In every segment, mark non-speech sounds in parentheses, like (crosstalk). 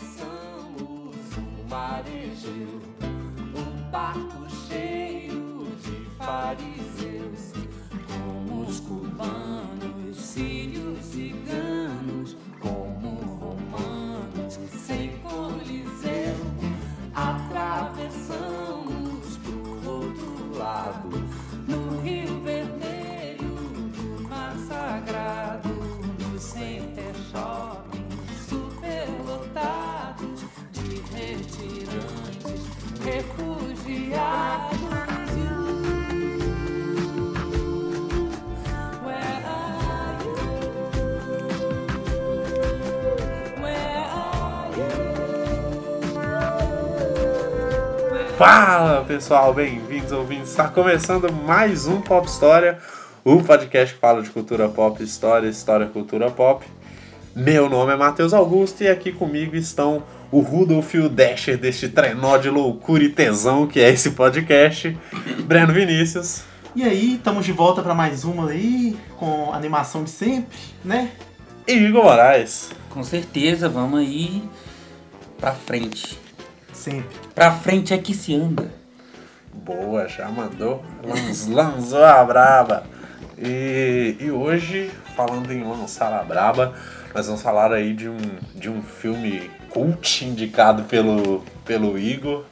Atravessamos o mar Fala pessoal, bem-vindos ouvintes. Está começando mais um Pop História, o podcast que fala de cultura pop, história, história, cultura pop. Meu nome é Matheus Augusto e aqui comigo estão o Rudolf e o Dasher deste trenó de loucura e tesão que é esse podcast, Breno Vinícius. E aí, estamos de volta para mais uma aí, com a animação de sempre, né? E Igor Moraes. Com certeza, vamos aí pra frente. Sempre. Pra frente é que se anda. Boa, já mandou. Lançou a braba. E, e hoje, falando em lançar a braba, nós vamos falar aí de um, de um filme cult indicado pelo, pelo Igor.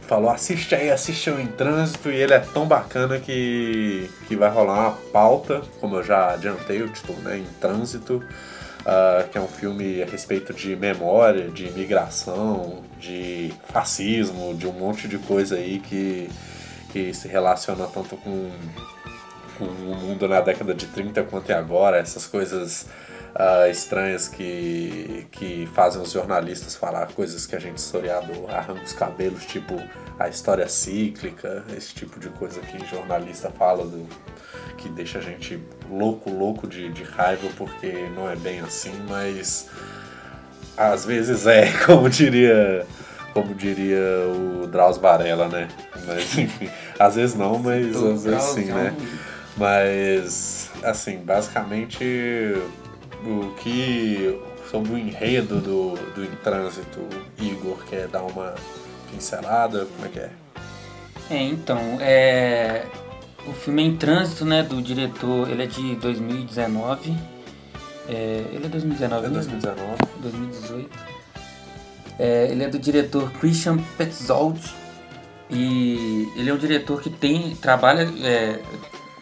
Falou, assiste aí, assiste em trânsito, e ele é tão bacana que, que vai rolar uma pauta, como eu já adiantei o título, né? Em trânsito. ah, que é um filme a respeito de memória, de imigração, de fascismo, de um monte de coisa aí que, que se relaciona tanto com, com o mundo na década de 30 quanto é agora, essas coisas ah, estranhas que, que fazem os jornalistas falar coisas que a gente historiador arranca os cabelos, tipo a história cíclica, esse tipo de coisa que jornalista fala do, que deixa a gente louco, louco de, de raiva porque não é bem assim, mas às vezes é, (laughs) como diria, como diria o Drauzio Varela, né? Mas enfim, às vezes não, mas às vezes sim, né? Mas assim, basicamente o que sobre o enredo do, do Em Trânsito, Igor quer dar uma pincelada, como é que é? É, então, é. O filme é Em Trânsito, né, do diretor, ele é de 2019. É, ele é 2019 É mesmo? 2019. 2018. É, ele é do diretor Christian Petzold e ele é um diretor que tem trabalha é,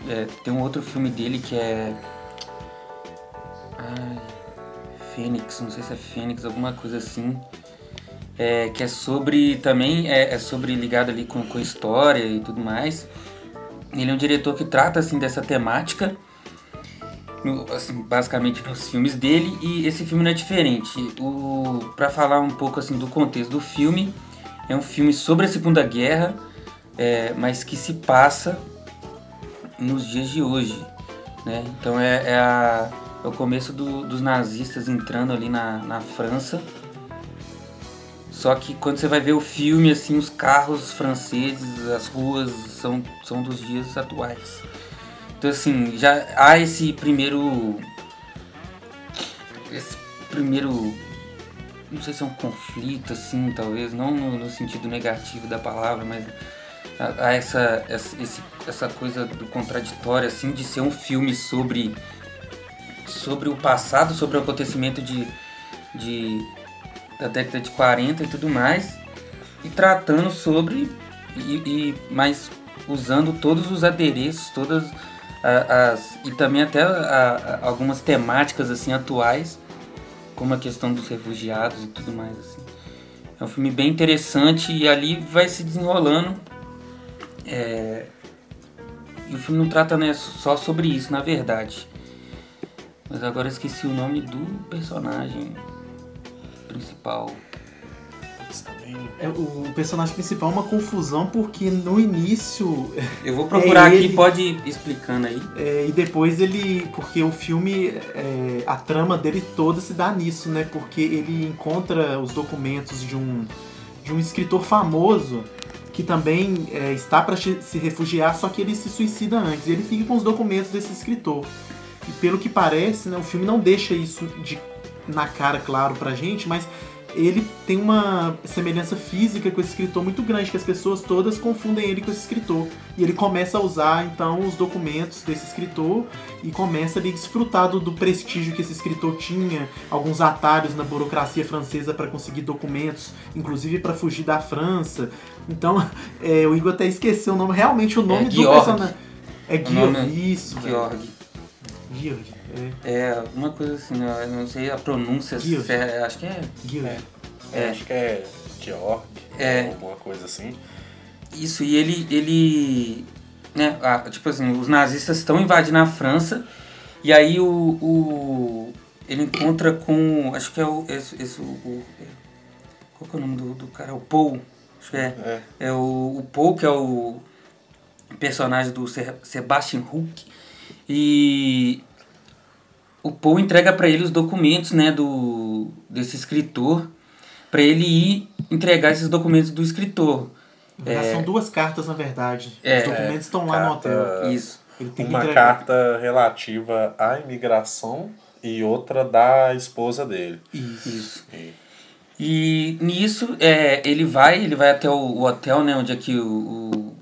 é, tem um outro filme dele que é ai, Fênix, não sei se é Fênix, alguma coisa assim. É, que é sobre também é, é sobre ligado ali com, com história e tudo mais. Ele é um diretor que trata assim dessa temática no- assim, basicamente nos filmes dele e esse filme não é diferente. O para falar um pouco assim do contexto do filme, é um filme sobre a Segunda Guerra, é, mas que se passa nos dias de hoje, né? Então é, é, a- é o começo do- dos nazistas entrando ali na, na França. Só que quando você vai ver o filme, assim, os carros franceses, as ruas são, são dos dias atuais. Então assim, já há esse primeiro. Esse primeiro. Não sei se é um conflito, assim, talvez, não no, no sentido negativo da palavra, mas há essa, essa, essa coisa do contraditório, assim, de ser um filme sobre. sobre o passado, sobre o acontecimento de. de da década de 40 e tudo mais, e tratando sobre. e, e mas usando todos os adereços, todas as e também até a- algumas temáticas assim atuais, como a questão dos refugiados e tudo mais assim. É um filme bem interessante e ali vai se desenrolando. é, E o filme não trata né, só sobre isso, na verdade. Mas agora esqueci o nome do personagem principal. Também. É, o personagem principal é uma confusão porque no início Eu vou procurar (laughs) É aqui, ele. pode ir explicando aí. é, e depois ele. Porque o filme, é, a trama dele toda se dá nisso, né? Porque ele encontra os documentos de um, de um escritor famoso que também é, está para se refugiar, só que ele se suicida antes. E ele fica com os documentos desse escritor. E pelo que parece, né, o filme não deixa isso de, na cara, claro, pra gente, mas ele tem uma semelhança física com esse escritor muito grande, que as pessoas todas confundem ele com esse escritor. E ele começa a usar, então, os documentos desse escritor e começa a desfrutar do, do prestígio que esse escritor tinha, alguns atalhos na burocracia francesa para conseguir documentos, inclusive para fugir da França. Então, (laughs) é, o Igor até esqueceu o nome, realmente o nome do Georg. personagem. É nome é isso. Georg. Georg, é. É, uma coisa assim, eu não sei a pronúncia, Georg. certa, acho que é. Georg. É. Acho que é Georg, É. alguma coisa assim. Isso, e ele. ele né, a- tipo assim, os nazistas estão invadindo a França, e aí o. o ele encontra com. Acho que é o. Esse, esse, o, o- qual que é o nome do, do cara? O Paul. Acho que é. É. É o, o Paul, que é o personagem do Se- Sebastian Hook. E o Paul entrega para ele os documentos, né, do desse escritor, para ele ir entregar esses documentos do escritor. Já São duas cartas, na verdade. É. Os documentos estão lá no hotel. Isso. Uma carta relativa à imigração e outra da esposa dele. Isso. Isso. E- E nisso, é, ele vai, ele vai até o, o hotel, né, onde é que o,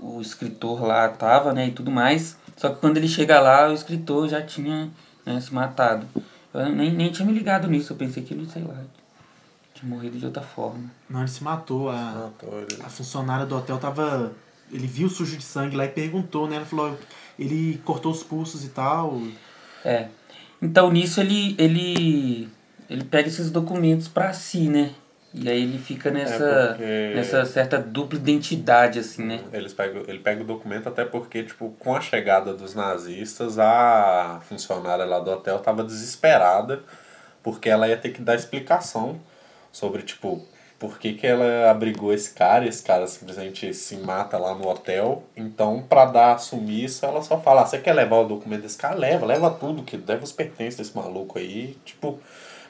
o, o escritor lá tava, né, e tudo mais. Só que quando ele chega lá, o escritor já tinha né, se matado. Eu nem, nem tinha me ligado nisso, eu pensei que ele, sei lá, tinha morrido de outra forma. Não, ele se matou. A, Matou ele. a funcionária do hotel tava. Ele viu sujo de sangue lá e perguntou, né? Ela falou. Ele cortou os pulsos e tal. É. Então nisso ele, ele, ele pega esses documentos pra si, né? E aí ele fica nessa, É, nessa certa dupla identidade, assim, né? Eles pegam, ele pega o documento até porque, tipo, com a chegada dos nazistas, a funcionária lá do hotel tava desesperada porque ela ia ter que dar explicação sobre, tipo, por que, que ela abrigou esse cara e esse cara simplesmente se mata lá no hotel. Então, pra dar sumiço, ela só fala, ah, você quer levar o documento desse cara? Leva, leva tudo, que leva os pertences desse maluco aí. Tipo,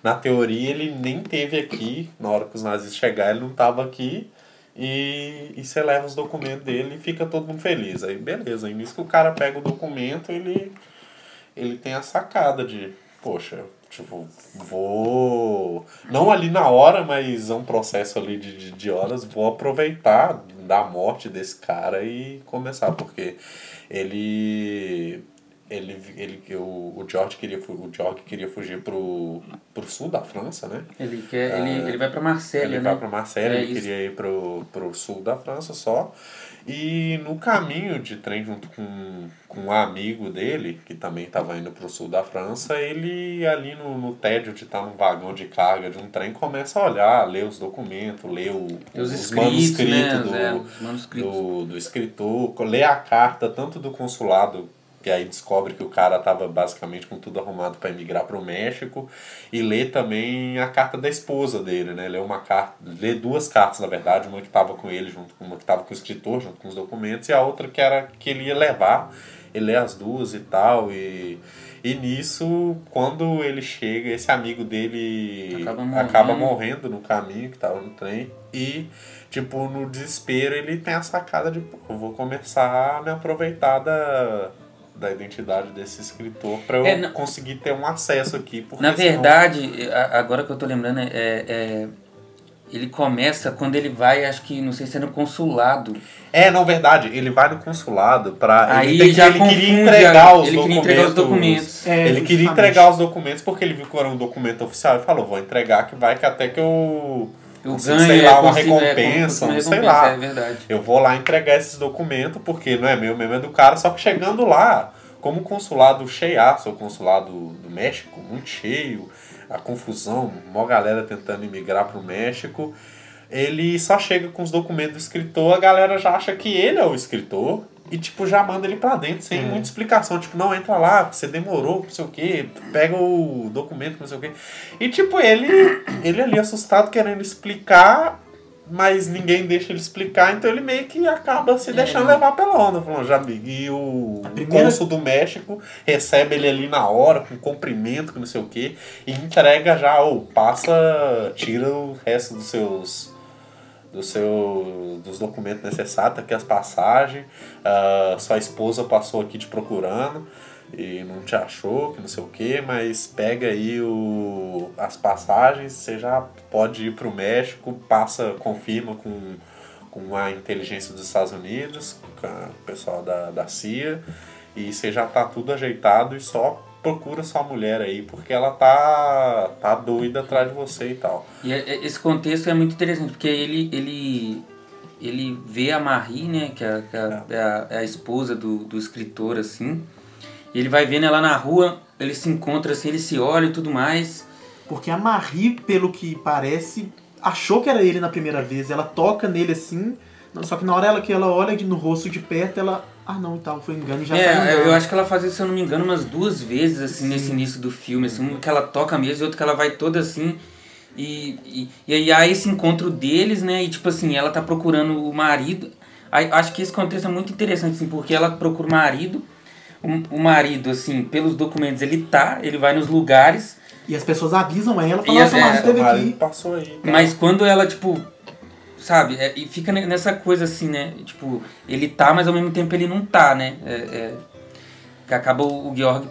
na teoria ele nem teve aqui, na hora que os nazistas chegaram, ele não tava aqui. E, e você leva os documentos dele e fica todo mundo feliz. Aí beleza, aí nisso que o cara pega o documento, ele, ele tem a sacada de, poxa, tipo, vou. Não ali na hora, mas é um processo ali de, de, de horas, vou aproveitar da morte desse cara e começar, porque ele. Ele, ele, o, o George queria, o George queria fugir pro, pro sul da França, né? Ele, quer, ele, ele vai pra Marselha, Ele né? vai para Marselha, É ele isso. queria ir pro, pro sul da França só. E no caminho de trem, junto com, com um amigo dele, que também estava indo pro sul da França, ele ali no, no tédio de estar num vagão de carga de um trem, começa a olhar, ler os documentos, ler o, Os os manuscritos né? do, Os manuscritos. do, do escritor, lê a carta tanto do consulado, que aí descobre que o cara estava basicamente com tudo arrumado para emigrar para o México, e lê também a carta da esposa dele, né? Lê uma carta, lê duas cartas na verdade, uma que estava com ele junto com uma que estava com o escritor junto com os documentos e a outra que era que ele ia levar. Ele lê as duas e tal e e nisso, quando ele chega, esse amigo dele Acaba morrendo. acaba morrendo no caminho que tava no trem. E, tipo, no desespero, ele tem a sacada de, pô, eu vou começar a me aproveitar da, da identidade desse escritor pra eu É, na- conseguir ter um acesso aqui. Porque Na senão- verdade, a- agora que eu tô lembrando, é, é- ele começa quando ele vai, acho que, não sei se é no consulado. É, não, verdade. Ele vai no consulado pra. Aí ele, que- já ele queria entregar a- os ele documentos. queria entregar os documentos. É, ele queria entregar os documentos porque ele viu que era um documento oficial e falou: vou entregar que vai que até que eu. Eu consigo, ganho, sei lá, uma consigo- é, recompensa, um sei lá. É verdade. Eu vou lá entregar esses documentos porque não é meu, mesmo é do cara. Só que chegando lá, como o consulado cheiaço, o consulado do México, muito cheio, a confusão, uma galera tentando imigrar pro México, ele só chega com os documentos do escritor, a galera já acha que ele é o escritor. E, tipo, já manda ele pra dentro, sem É. muita explicação. Tipo, não, entra lá, você demorou, não sei o quê, pega o documento, não sei o quê. E, tipo, ele, ele ali assustado, querendo explicar, mas ninguém deixa ele explicar, então ele meio que acaba se deixando levar pela onda. Falando, já e o primeira- cônsul do México recebe ele ali na hora, com cumprimento, com não sei o quê, e entrega já, ou passa, tira o resto dos seus do seu, dos documentos necessários, tá aqui as passagens, ah, sua esposa passou aqui te procurando. e não te achou, que não sei o que, mas pega aí o, as passagens, você já pode ir pro México, passa, confirma com, com a inteligência dos Estados Unidos, com o pessoal da, da CIA, e você já tá tudo ajeitado e só procura sua mulher aí, porque ela tá, tá doida atrás de você e tal. E é- é- esse contexto é muito interessante, porque ele, ele, ele vê a Marie, né, que, é, que é- é a, é a esposa do, do escritor, assim, e ele vai vendo ela na rua, ele se encontra assim, ele se olha e tudo mais. Porque a Marie, pelo que parece, achou que era ele na primeira vez. Ela toca nele assim, não, só que na hora ela, que ela olha no rosto de perto, ela. Ah não, e tal, foi engano e já É, andando. eu acho que ela faz isso, se eu não me engano, umas duas vezes, assim, nesse início do filme, assim, uma que ela toca mesmo e outra que ela vai toda assim. E, e, e aí há esse encontro deles, né? E tipo assim, ela tá procurando o marido. Aí, acho que esse contexto é muito interessante, assim, porque ela procura o marido. O, o marido, assim, pelos documentos, ele tá, ele vai nos lugares, E as pessoas avisam ela, E falam, as- nossa, mas é, esteve marido aqui. passou aí. tá? mas quando ela, tipo, sabe, é, e fica ne- nessa coisa assim, né? Tipo, ele tá, mas ao mesmo tempo ele não tá, né? É, é, que acaba o, o Georg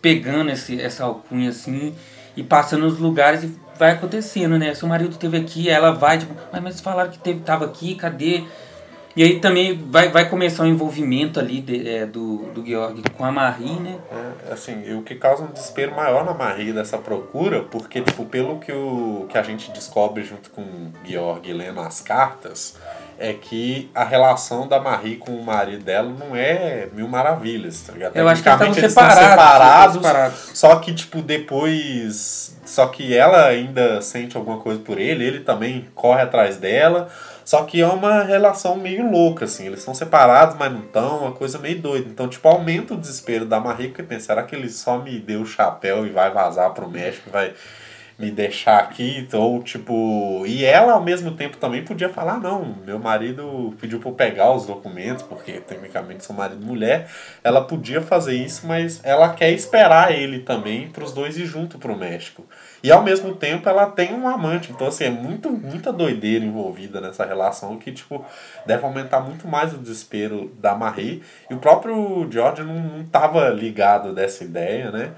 pegando esse, essa alcunha assim e passando nos lugares e vai acontecendo, né? Seu marido esteve aqui, ela vai, tipo, mas falaram que teve, tava aqui, cadê? E aí também vai, vai começar o envolvimento ali de- é, do, do Georg com a Marie, né? É, assim, e o que causa um desespero maior na Marie dessa procura, porque, tipo, pelo que, o, que a gente descobre junto com o Georg lendo as cartas, é que a relação da Marie com o marido dela não é mil maravilhas, tá ligado? Eu acho que eles estavam estão separados. separados, separados. só que, tipo, depois. Só que ela ainda sente alguma coisa por ele, ele também corre atrás dela. Só que é uma relação meio louca, assim. Eles são separados, mas não estão, uma coisa meio doida. Então, tipo, aumenta o desespero da Marie, porque pensa, será que ele só me deu o chapéu e vai vazar pro México, vai me deixar aqui? Ou, tipo. E ela, ao mesmo tempo, também podia falar: não, meu marido pediu pra eu pegar os documentos, porque tecnicamente sou marido e mulher. Ela podia fazer isso, mas ela quer esperar ele também para os dois ir junto pro México. E ao mesmo tempo ela tem um amante. Então, assim, é muito, muita doideira envolvida nessa relação que, tipo, deve aumentar muito mais o desespero da Marie. E o próprio George não, não tava ligado dessa ideia, né?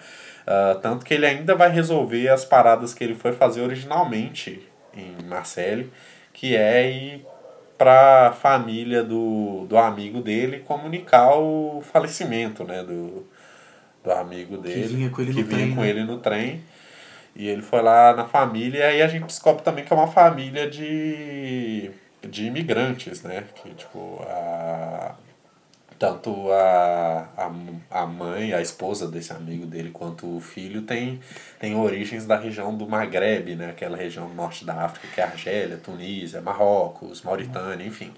Ah, tanto que ele ainda vai resolver as paradas que ele foi fazer originalmente em Marseille, que é ir pra família do, do amigo dele comunicar o falecimento, né? Do, do amigo dele. vinha com ele que no vinha trem, com né? ele no trem. E ele foi lá na família, e a gente descobre também que é uma família de, de imigrantes, né? Que, tipo, a, tanto a, a, a mãe, a esposa desse amigo dele, quanto o filho tem, tem origens da região do Maghreb, né? Aquela região norte da África, que é Argélia, Tunísia, Marrocos, Mauritânia, enfim.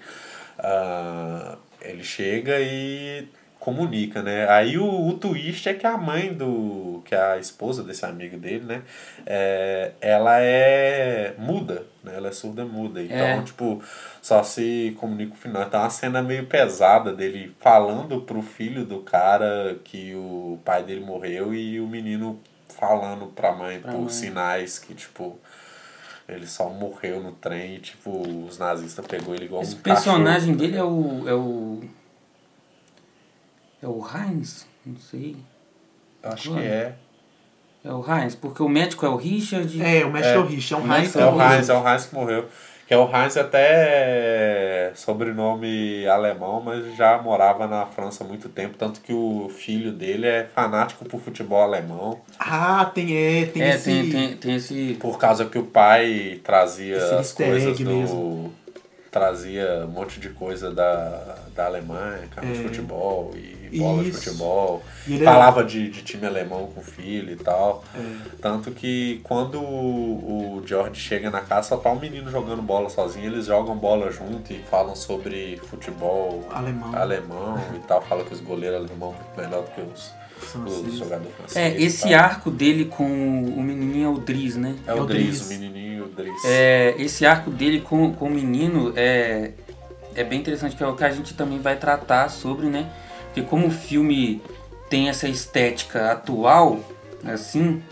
Ah, ele chega e comunica, né? Aí o, o twist é que a mãe do... que é a esposa desse amigo dele, né? É, ela é muda, né? Ela é surda muda. Então, É. tipo, só se comunica o final. Então é uma cena meio pesada dele falando pro filho do cara que o pai dele morreu e o menino falando pra mãe Pra por mãe. sinais que, tipo... Ele só morreu no trem e, tipo, os nazistas pegou ele igual Esse um personagem cachorro, dele é o. É o. É o Heinz? Não sei. Acho que é. É o Heinz, porque o médico é o Richard. É, o México É. é o Rich, é um O Heinz É o morreu. Heinz, é o Heinz que morreu. Que é o Heinz até sobrenome alemão, mas já morava na França há muito tempo, tanto que o filho dele é fanático por futebol alemão, Ah, tem, é, tem É, esse... tem, tem, tem esse. por causa que o pai trazia Esse as coisas do. mesmo. Trazia um monte de coisa da, da Alemanha, de É. futebol e bola de Isso. futebol. E ele é- Falava de, de time alemão com o filho e tal. É. Tanto que quando o, o George chega na casa, só tá um menino jogando bola sozinho, eles jogam bola junto e falam sobre futebol Alemão. alemão e tal. Fala que os goleiros alemão são melhor do que os, os Francês. jogadores franceses. É, esse arco dele com o menininho é o Driz, né? É É o o Driz, Driz. o menininho, o Driz. É, esse arco dele com, com o menino é, é bem interessante, que é o que a gente também vai tratar sobre, né? Porque como o filme tem essa estética atual, assim,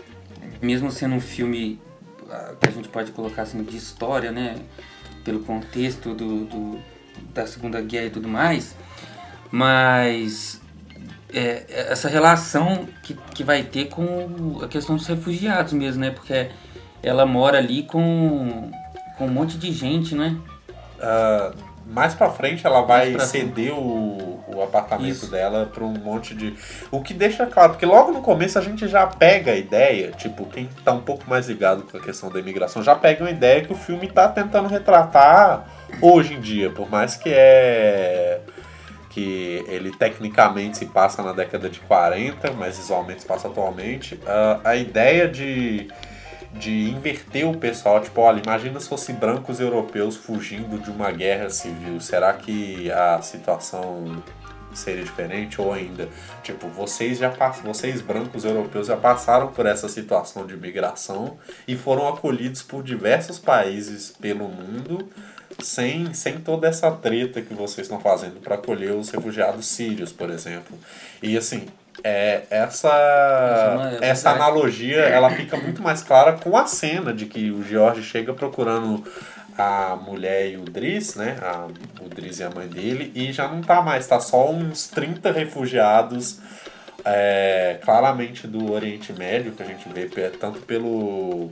mesmo sendo um filme ah, que a gente pode colocar assim de história, né? Pelo contexto do, do- da Segunda Guerra e tudo mais, mas é, é essa relação que, que vai ter com a questão dos refugiados mesmo, né? Porque ela mora ali com, com um monte de gente, né? Ah, mais pra frente ela vai ceder o, o apartamento Isso. dela pra um monte de. O que deixa claro, porque logo no começo a gente já pega a ideia, tipo, quem tá um pouco mais ligado com a questão da imigração já pega uma ideia que o filme tá tentando retratar hoje em dia, por mais que é. que ele tecnicamente se passa na década de 40, mas visualmente se passa atualmente. ah, a ideia de de inverter o pessoal, tipo, olha, imagina se fosse brancos europeus fugindo de uma guerra civil, será que a situação seria diferente ou ainda, tipo, vocês já pass... vocês brancos europeus já passaram por essa situação de migração e foram acolhidos por diversos países pelo mundo sem, sem toda essa treta que vocês estão fazendo para acolher os refugiados sírios, por exemplo. E assim, é, essa é é essa verdade. analogia ela fica muito mais clara com a cena de que o George chega procurando a mulher e o Driz, né? A, o Driz e a mãe dele, e já não tá mais, tá só uns 30 refugiados, é, claramente do Oriente Médio, que a gente vê tanto pelo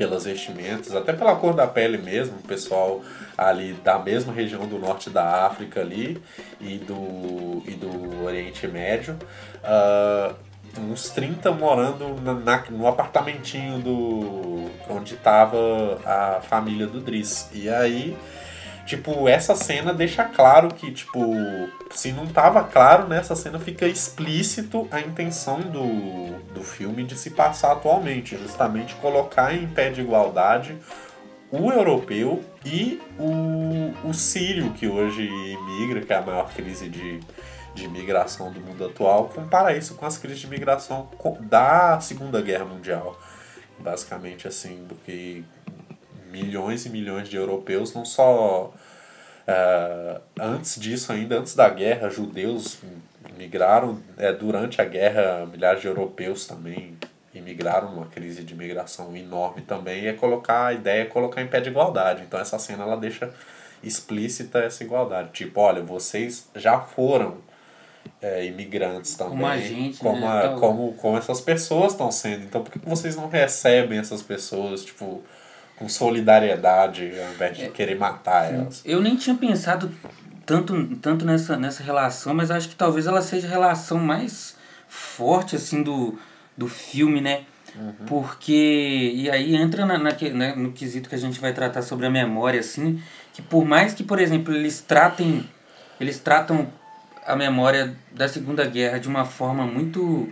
pelas vestimentas, até pela cor da pele mesmo, o pessoal ali da mesma região do norte da África ali e do, e do Oriente Médio. Ah, uns 30 morando na, na- no apartamentinho do onde tava a família do Driz. E aí, tipo, essa cena deixa claro que, tipo, se não tava claro, né, essa cena fica explícito a intenção do, do filme de se passar atualmente, justamente colocar em pé de igualdade o europeu e o, o sírio, que hoje imigra, que é a maior crise de, de imigração do mundo atual, compara isso com as crises de imigração da Segunda Guerra Mundial. Basicamente assim, porque milhões e milhões de europeus não só ah, antes disso ainda, antes da guerra, judeus migraram, é, durante a guerra, milhares de europeus também imigraram numa crise de imigração enorme também, e é colocar, a ideia é colocar em pé de igualdade. Então essa cena ela deixa explícita essa igualdade. Tipo, olha, vocês já foram é, imigrantes também. Como a gente, como, né? a- Então- como, como essas pessoas estão sendo. Então por que vocês não recebem essas pessoas, tipo, com solidariedade, ao invés É. de querer matar elas? Eu nem tinha pensado tanto, tanto nessa, nessa relação, mas acho que talvez ela seja a relação mais forte, assim, do, do filme, né? Porque, e aí entra na, na, que- né, no quesito que a gente vai tratar sobre a memória, assim, que por mais que, por exemplo, eles tratem, eles tratam a memória da Segunda Guerra de uma forma muito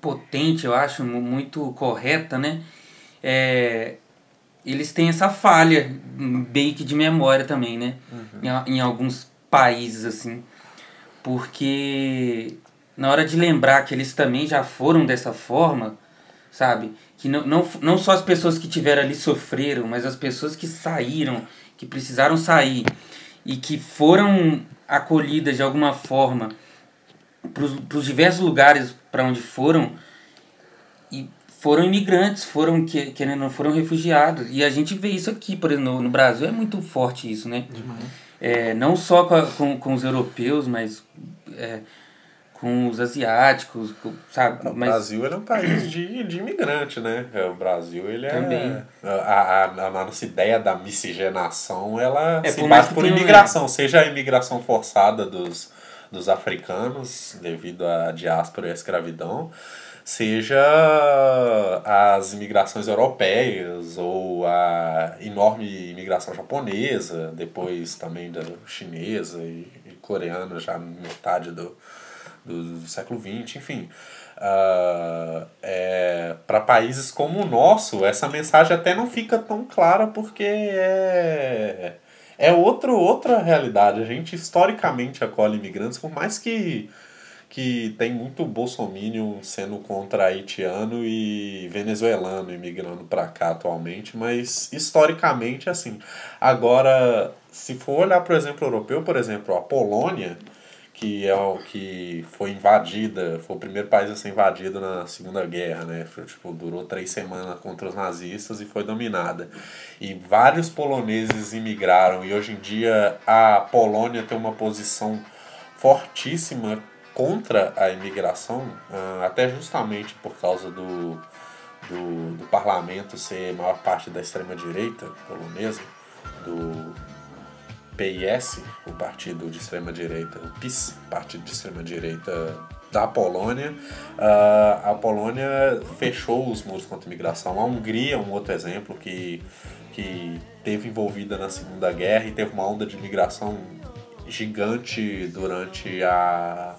potente, eu acho, mu- muito correta, né? É, eles têm essa falha meio que de memória também, né? Em, a- em alguns países, assim. Porque na hora de lembrar que eles também já foram dessa forma, sabe? Que não, não, não só as pessoas que tiveram ali sofreram, mas as pessoas que saíram, que precisaram sair e que foram acolhidas de alguma forma para os diversos lugares para onde foram e foram imigrantes, foram que querendo não, foram refugiados. E a gente vê isso aqui, por exemplo, no, no Brasil é muito forte isso, né? É, não só com, a- com, com os europeus, mas é, com os asiáticos, com- sabe? O mas, Brasil ele é um país de, de imigrante, né? É, O Brasil ele é. Também. A, a, a nossa ideia da miscigenação ela É, se por base por imigração, seja a imigração forçada dos, dos africanos devido à diáspora e à escravidão, seja as imigrações europeias ou a enorme imigração japonesa, depois também da chinesa e, e coreana já metade do, do, do século XX, enfim. Ah, é, para países como o nosso, essa mensagem até não fica tão clara porque é, é outro, outra realidade. A gente historicamente acolhe imigrantes, por mais que, que tem muito bolsominion sendo contra haitiano e venezuelano imigrando para cá atualmente, mas historicamente assim. Agora, se for olhar para o exemplo europeu, por exemplo, a Polônia, que é o que foi invadida, foi o primeiro país a ser invadido na Segunda Guerra, né? Tipo, durou três semanas contra os nazistas e foi dominada. E vários poloneses imigraram e hoje em dia a Polônia tem uma posição fortíssima contra a imigração, ah, até justamente por causa do, do, do parlamento ser maior parte da extrema-direita polonesa, do PIS, o partido de extrema-direita, o PIS, partido de extrema-direita da Polônia, ah, a Polônia fechou os muros contra a imigração. A Hungria é um outro exemplo que, que teve envolvida na Segunda Guerra e teve uma onda de imigração gigante durante a,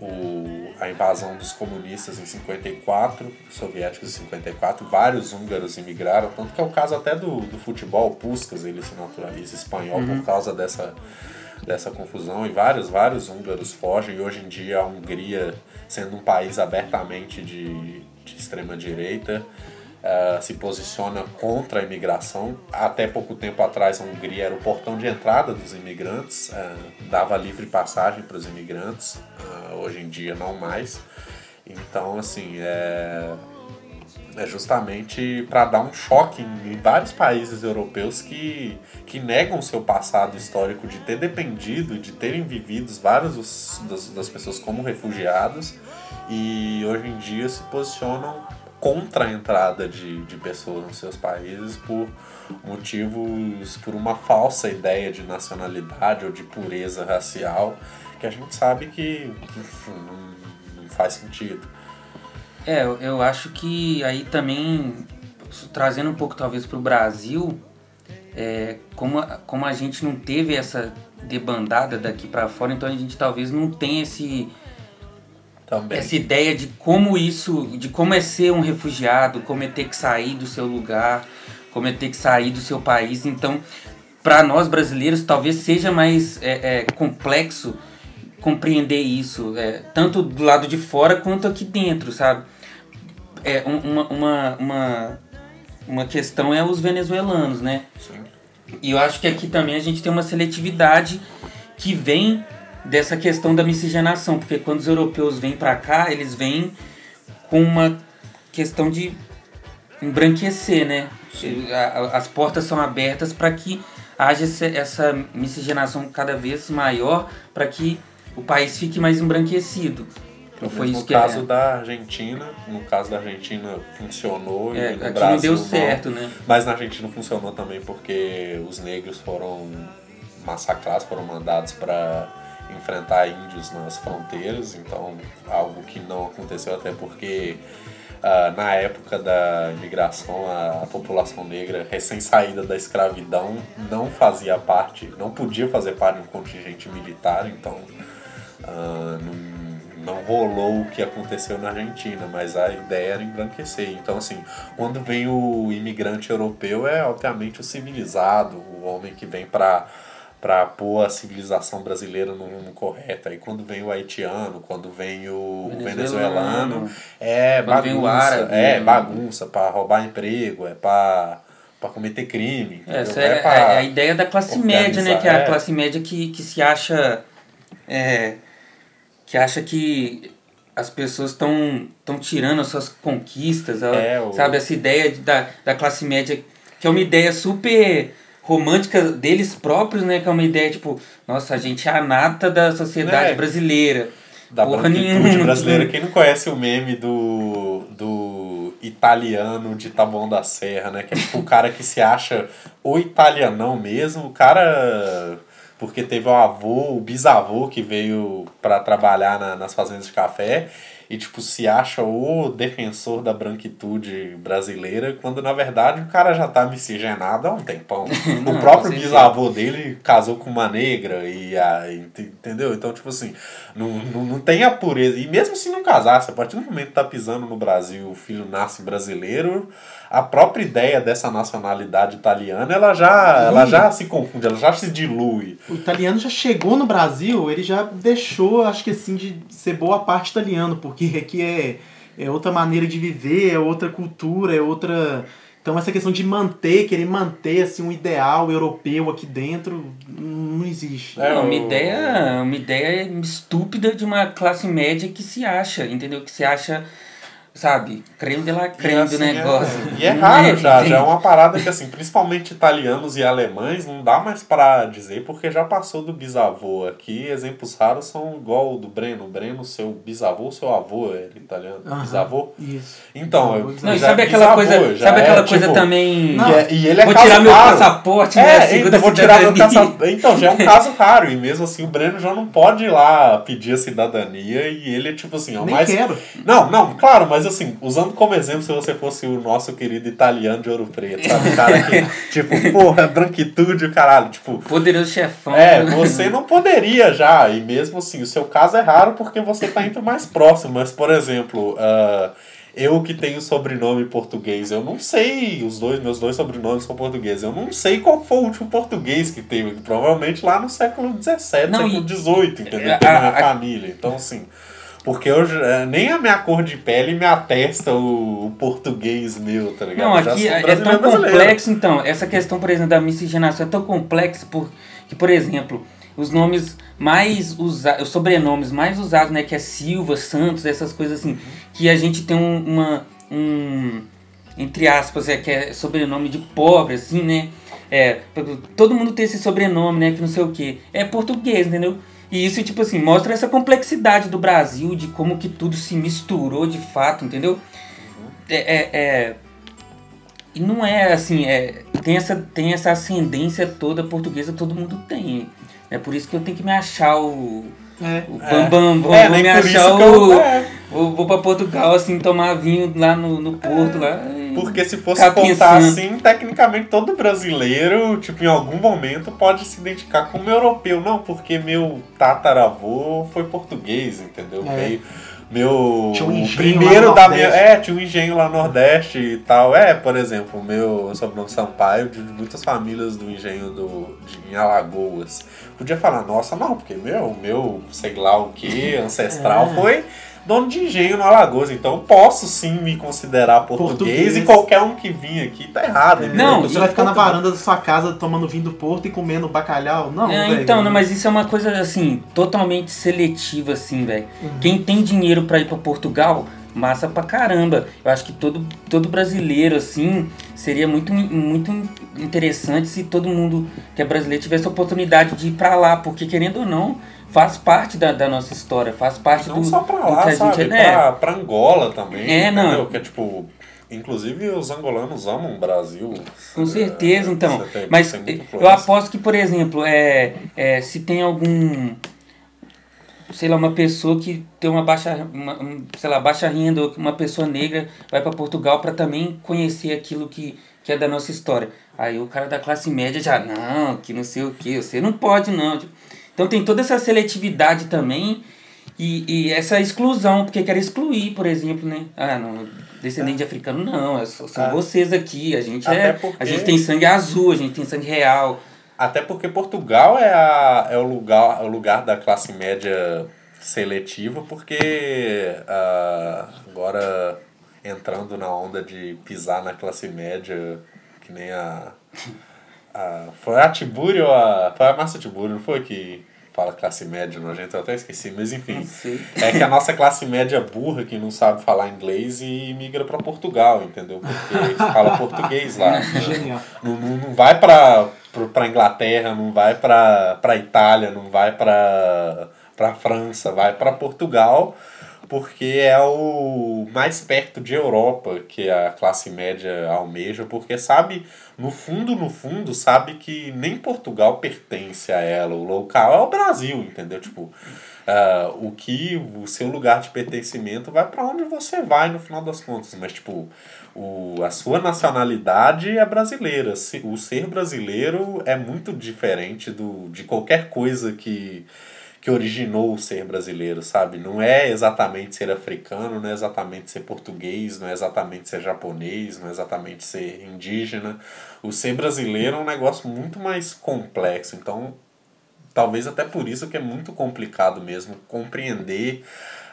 o, a invasão dos comunistas em 54, soviéticos em 54, vários húngaros imigraram, tanto que é o caso até do, do futebol, Puskas, ele se naturaliza espanhol por causa dessa, dessa confusão, e vários, vários húngaros fogem, e hoje em dia a Hungria, sendo um país abertamente de, de extrema-direita, ah, se posiciona contra a imigração. Até pouco tempo atrás, a Hungria era o portão de entrada dos imigrantes, ah, dava livre passagem para os imigrantes. Ah, hoje em dia, não mais. Então, assim, é, é justamente para dar um choque em, vários países europeus que, que negam seu passado histórico de ter dependido, de terem vivido das, das pessoas como refugiados e hoje em dia se posicionam contra a entrada de, de pessoas nos seus países por motivos, por uma falsa ideia de nacionalidade ou de pureza racial que a gente sabe que não, não faz sentido. É, eu, eu acho que aí também, trazendo um pouco talvez para o Brasil, é, como, como a gente não teve essa debandada daqui para fora, então a gente talvez não tenha esse, Também. essa ideia de como isso, de como é ser um refugiado, como é ter que sair do seu lugar, como é ter que sair do seu país. Então, para nós brasileiros, talvez seja mais é, é, complexo compreender isso, é, tanto do lado de fora quanto aqui dentro, sabe? É, um- uma, uma, uma, uma questão é os venezuelanos, né? Sim. E eu acho que aqui também a gente tem uma seletividade que vem dessa questão da miscigenação, porque quando os europeus vêm para cá, eles vêm com uma questão de embranquecer, né? As portas são abertas para que haja essa- miscigenação cada vez maior, para que o país fique mais embranquecido. No Foi isso no que caso é. da Argentina, no caso da Argentina funcionou É, e no Brasil não deu certo, né? Mas na Argentina funcionou também porque os negros foram massacrados, foram mandados para enfrentar índios nas fronteiras, então algo que não aconteceu até porque ah, na época da imigração a, a população negra recém-saída da escravidão não fazia parte, não podia fazer parte de um contingente militar, então ah, não, não rolou o que aconteceu na Argentina, mas a ideia era embranquecer. Então, assim, quando vem o imigrante europeu, é obviamente o civilizado, o homem que vem para para pôr a civilização brasileira no rumo correto. Aí quando vem o haitiano, quando vem o Venezuelano. venezuelano, é Quando vem o bagunça, árabe, é bagunça para roubar emprego, é para para cometer crime? Essa é, pra- é a ideia da classe média, né? Que é a é. classe média que, que se acha. é, que acha que as pessoas estão estão tirando as suas conquistas, É, o- sabe? Essa ideia de- da, da classe média, que é uma ideia super romântica deles próprios, né? Que é uma ideia tipo, nossa, a gente é a nata da sociedade É. brasileira. da Porra branquitude brasileira. Quem não conhece o meme do, do italiano de Taboão da Serra, né? Que é tipo o cara que se acha o italianão mesmo, o cara. Porque teve o avô, o bisavô que veio para trabalhar na- nas fazendas de café e, tipo, se acha o defensor da branquitude brasileira, quando na verdade o cara já tá miscigenado há um tempão. (laughs) Não, o próprio bisavô dele casou com uma negra e a, ent- entendeu? Então, tipo assim, não, não, não tem a pureza. E mesmo se não casasse, a partir do momento que tá pisando no Brasil, o filho nasce brasileiro, a própria ideia dessa nacionalidade italiana, ela já, ela já se confunde, ela já se dilui. O italiano já chegou no Brasil, ele já deixou, acho que assim, de ser boa parte italiano, porque aqui é, é outra maneira de viver, é outra cultura, é outra. Então essa questão de manter, querer manter assim, um ideal europeu aqui dentro, não existe. É, Não, uma ideia, uma ideia estúpida de uma classe média que se acha, entendeu? Que se acha sabe, creme de la E, creme assim, do negócio. É, e é raro (laughs) já, já é uma parada que, assim, principalmente italianos e alemães, não dá mais pra dizer, porque já passou do bisavô. Aqui, exemplos raros são igual o do Breno. O Breno, seu bisavô, seu avô é italiano. Aham. Bisavô? Isso. Então, eu-. Não, e já sabe é aquela bisavô, coisa, já sabe é, aquela coisa tipo, também... Não, E, é- e ele é Vou tirar meu raro. passaporte, né? É, segunda então, vou tirar meu passaporte. Então, já é um caso raro. E mesmo assim, o Breno já não pode ir lá pedir a cidadania. E ele é tipo assim, é o mais. quero. Não, não, claro, mas assim, usando como exemplo, se você fosse o nosso querido italiano de ouro preto, sabe? O cara que, (laughs) tipo, porra, branquitude, o caralho. Tipo, Poderoso chefão. é, você não poderia já, e mesmo assim, o seu caso é raro porque você tá entre mais próximo, mas, por exemplo, ah, eu que tenho sobrenome português, eu não sei, os dois, meus dois sobrenomes são portugueses, eu não sei qual foi o último português que teve, provavelmente lá no século XVII, século XVIII, entendeu? a- Teve na minha a- família, então assim... Porque eu, já- nem a minha cor de pele me atesta o, o português meu, tá ligado? Não, aqui é tão brasileiro. complexo, então. Essa questão, por exemplo, da miscigenação é tão complexa por, que, por exemplo, os nomes mais usados, os sobrenomes mais usados, né, que é Silva, Santos, essas coisas assim, que a gente tem um, uma, um, entre aspas, é que é sobrenome de pobre, assim, né? É, todo mundo tem esse sobrenome, né, que não sei o que. É português, entendeu? E isso, tipo assim, mostra essa complexidade do Brasil, de como que tudo se misturou de fato, entendeu? É, é, é- e não é assim, é, tem, essa, tem essa ascendência toda portuguesa, todo mundo tem. É por isso que eu tenho que me achar o. É. O É. Bambam, vou, É, vou nem me por achar que o. eu... É. Vou, vou pra Portugal, assim, tomar vinho lá no, no Porto, lá. Porque se fosse contar assim, tecnicamente todo brasileiro, tipo, em algum momento pode se identificar como europeu. Não, porque meu tataravô foi português, entendeu? É. Veio meu Tinha um engenho primeiro lá no da minha, é, tinha um engenho lá no Nordeste e tal. É, por exemplo, o meu sobrenome Sampaio, de muitas famílias do engenho do de, em Alagoas. Podia falar, nossa, não, porque meu, meu, sei lá o que, ancestral É. foi dono de engenho no Alagoas, então eu posso sim me considerar português, Português. e qualquer um que vir aqui tá errado. É, entendeu? Não, você vai ficar na varanda da sua casa tomando vinho do Porto e comendo bacalhau? Não, É, então, não, mas isso é uma coisa assim, totalmente seletiva, assim, velho. Uhum. Quem tem dinheiro pra ir pra Portugal, massa pra caramba. Eu acho que todo, todo brasileiro, assim, seria muito, muito interessante se todo mundo que é brasileiro tivesse a oportunidade de ir pra lá, porque querendo ou não, faz parte da, da nossa história, faz parte Não do, só pra lá, que sabe? gente é. Pra, pra Angola também, É, entendeu? não. Que é tipo... Inclusive os angolanos amam o Brasil. Com certeza, então. Você tem- Mas eu aposto que, por exemplo, é, é, se tem algum. Sei lá, uma pessoa que tem uma baixa, uma, um, sei lá, baixa renda, uma pessoa negra vai para Portugal para também conhecer aquilo que, que é da nossa história. Aí o cara da classe média já, não, que não sei o que, você não pode não. Tipo, Então tem toda essa seletividade também e, e essa exclusão, porque quer excluir, por exemplo, né? Ah, não, descendente de africano não, é são Ah. vocês aqui, a gente Até é. porque- A gente tem sangue azul, a gente tem sangue real. Até porque Portugal é, a, é o, lugar, o lugar da classe média seletiva, porque ah, agora entrando na onda de pisar na classe média, que nem a. (laughs) a foi a Tibúrio ou a. Foi a Márcia Tibúrio, não foi que fala classe média nojenta? Eu até esqueci, mas enfim. É que a nossa classe média burra que não sabe falar inglês e migra pra Portugal, entendeu? Porque fala português lá. (laughs) Genial. Não, não, não vai pra, pra, pra Inglaterra, não vai pra, pra Itália, não vai pra França, vai pra Portugal, porque é o mais perto de Europa que a classe média almeja, porque sabe, no fundo, no fundo, sabe que nem Portugal pertence a ela, o local é o Brasil, entendeu? Tipo, ah, o que o seu lugar de pertencimento vai para onde você vai no final das contas, mas tipo, o, a sua nacionalidade é brasileira. O ser brasileiro é muito diferente do, de qualquer coisa que, que originou o ser brasileiro, sabe? Não é exatamente ser africano, não é exatamente ser português, não é exatamente ser japonês, não é exatamente ser indígena. O ser brasileiro é um negócio muito mais complexo. Então, talvez até por isso que é muito complicado mesmo compreender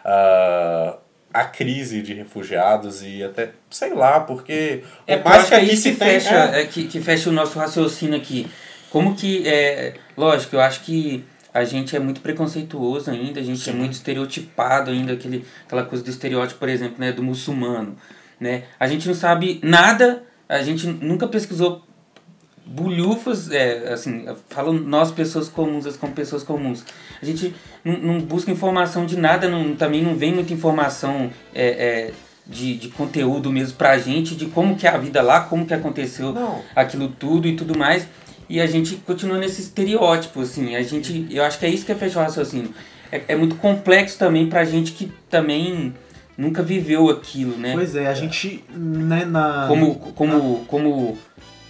ah, a crise de refugiados e até, sei lá, porque É, acho que aqui se tem- fecha, é, é, que, que fecha o nosso raciocínio aqui. Como que, é, lógico, eu acho que a gente é muito preconceituoso ainda, a gente é Sim. muito estereotipado ainda, aquele, aquela coisa do estereótipo, por exemplo, né, do muçulmano. Né? A gente não sabe nada, a gente nunca pesquisou bulhufas, é, assim, falo nós pessoas comuns, as como pessoas comuns. A gente não, não busca informação de nada, não, também não vem muita informação é, é, de, de conteúdo mesmo pra gente, de como que é a vida lá, como que aconteceu Não. aquilo tudo e tudo mais. E a gente continua nesse estereótipo, assim. A gente, eu acho que é isso que é fechar o raciocínio. É, é muito complexo também pra gente que também nunca viveu aquilo, né? Pois é, a gente, né, na... Como, como, como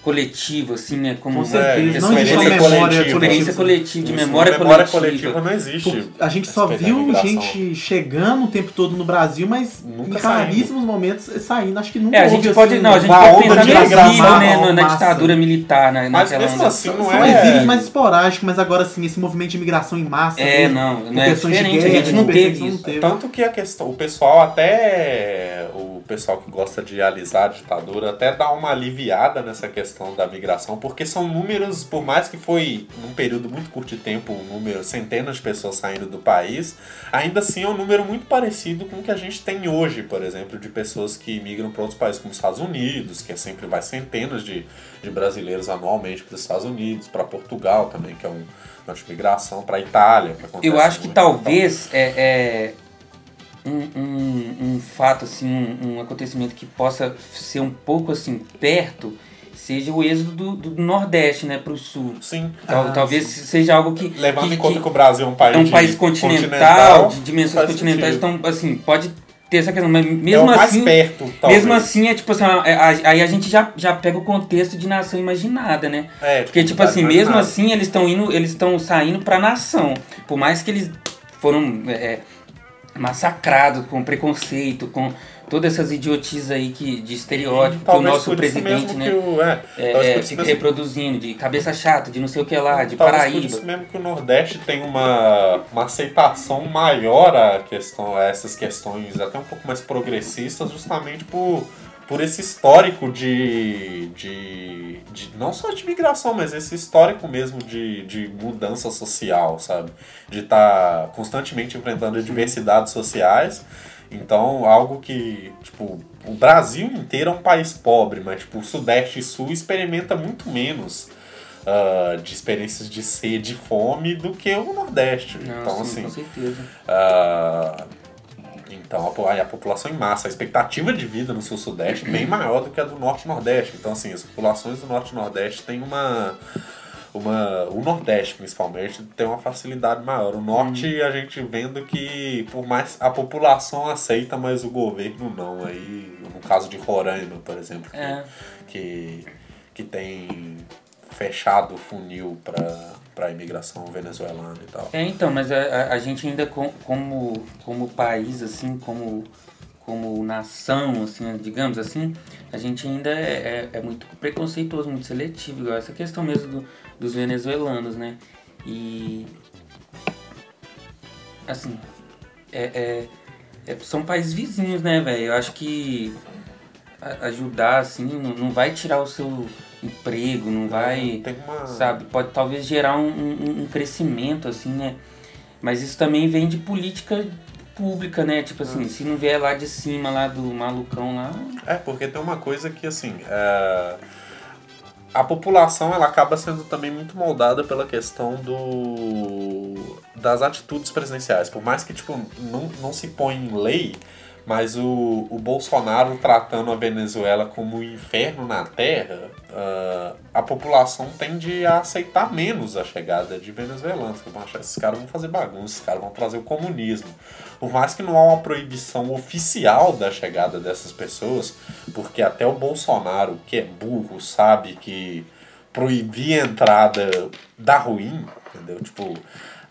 coletivo, assim, né? Como Com certeza, não existe memória coletiva. experiência coletiva. de memória, memória coletiva. coletiva não existe. Porque a gente só viu gente chegando o tempo todo no Brasil, mas Nunca em raríssimos momentos saindo. Acho que nunca É, a houve, gente pode, assim, não, a gente uma pode pensar no exílio, né, na massa. ditadura militar, né, Mas naquela onda. assim, não São é... exílios mais esporádicos, mas agora sim, esse movimento de imigração em massa. É, mesmo, não, não é questões de diferente, a guerra, gente não teve isso. Tanto que a questão, o pessoal até, o pessoal que gosta de alisar a ditadura, até dá uma aliviada nessa questão da migração, porque são números, por mais que foi num período muito curto de tempo, um número, centenas de pessoas saindo do país, ainda assim é um número muito parecido com o que a gente tem hoje, por exemplo, de pessoas que migram para outros países como os Estados Unidos, que é sempre vai centenas de, de brasileiros anualmente para os Estados Unidos, para Portugal também, que é um uma migração para Itália. que acontece Eu acho que muito. talvez é, é um, um, um fato, assim, um, um acontecimento que possa ser um pouco assim perto, seja o êxodo do, do Nordeste, né, para o Sul. Sim. Tal- Ah, talvez sim. seja algo que. Levando que- em conta que que, o Brasil é um país, é um de- país continental, continental, de dimensões continentais, sentido. então, assim, pode ter essa questão, mas é mesmo mais assim. perto, talvez. Mesmo assim, é tipo assim, é, a- aí a gente já, já pega o contexto de nação imaginada, né? É, Porque, tipo tá assim, mesmo imaginado. assim, eles estão indo, eles estão saindo pra nação. Por mais que eles foram é, massacrados com preconceito, com todas essas idiotices aí que, de estereótipo que o nosso por presidente, né? o- é, É, é, por fica reproduzindo, de cabeça chata, de não sei o que lá, de Talvez por Paraíba. isso mesmo que o Nordeste tem uma, uma aceitação maior a, questão, a essas questões até um pouco mais progressistas, justamente por, por esse histórico de, de, de. não só de migração, mas esse histórico mesmo de, de mudança social, sabe? De estar constantemente enfrentando adversidades sociais. Então, algo que, tipo, o Brasil inteiro é um país pobre, mas, tipo, o Sudeste e Sul experimenta muito menos ah, de experiências de sede e fome do que o Nordeste. Não, então, sim, assim, com certeza. ah, então a, a população em massa, a expectativa de vida no sul-sudeste é bem maior do que a do norte e nordeste. Então, assim, as populações do norte e nordeste têm uma. Uma, o Nordeste, principalmente, tem uma facilidade maior. O Norte, a gente vendo que, por mais a população aceita, mas o governo não. Aí, no caso de Roraima, por exemplo, que, É. que, que tem fechado o funil para a imigração venezuelana e tal. É, então, mas a, a, gente ainda com- como, como país, assim, como, como nação, assim, digamos assim, a gente ainda é, é, é muito preconceituoso, muito seletivo, igual essa questão mesmo do- dos venezuelanos, né? E assim, é, é- é- são países vizinhos, né, velho? Eu acho que ajudar, assim, não, não vai tirar o seu emprego, não vai Tem uma. sabe? Pode talvez gerar um, um, um crescimento, assim, né? Mas isso também vem de política pública, né? Tipo assim, se não vier lá de cima, lá do malucão lá... É, porque tem uma coisa que, assim, é, a população ela acaba sendo também muito moldada pela questão do das atitudes presidenciais. Por mais que, tipo, não, não se põe em lei, mas o, o Bolsonaro tratando a Venezuela como um inferno na Terra, ah, a população tende a aceitar menos a chegada de venezuelanos. Que vão achar, esses caras vão fazer bagunça, esses caras vão trazer o comunismo. Por mais que não há uma proibição oficial da chegada dessas pessoas, porque até o Bolsonaro, que é burro, sabe que proibir a entrada dá ruim, entendeu? Tipo,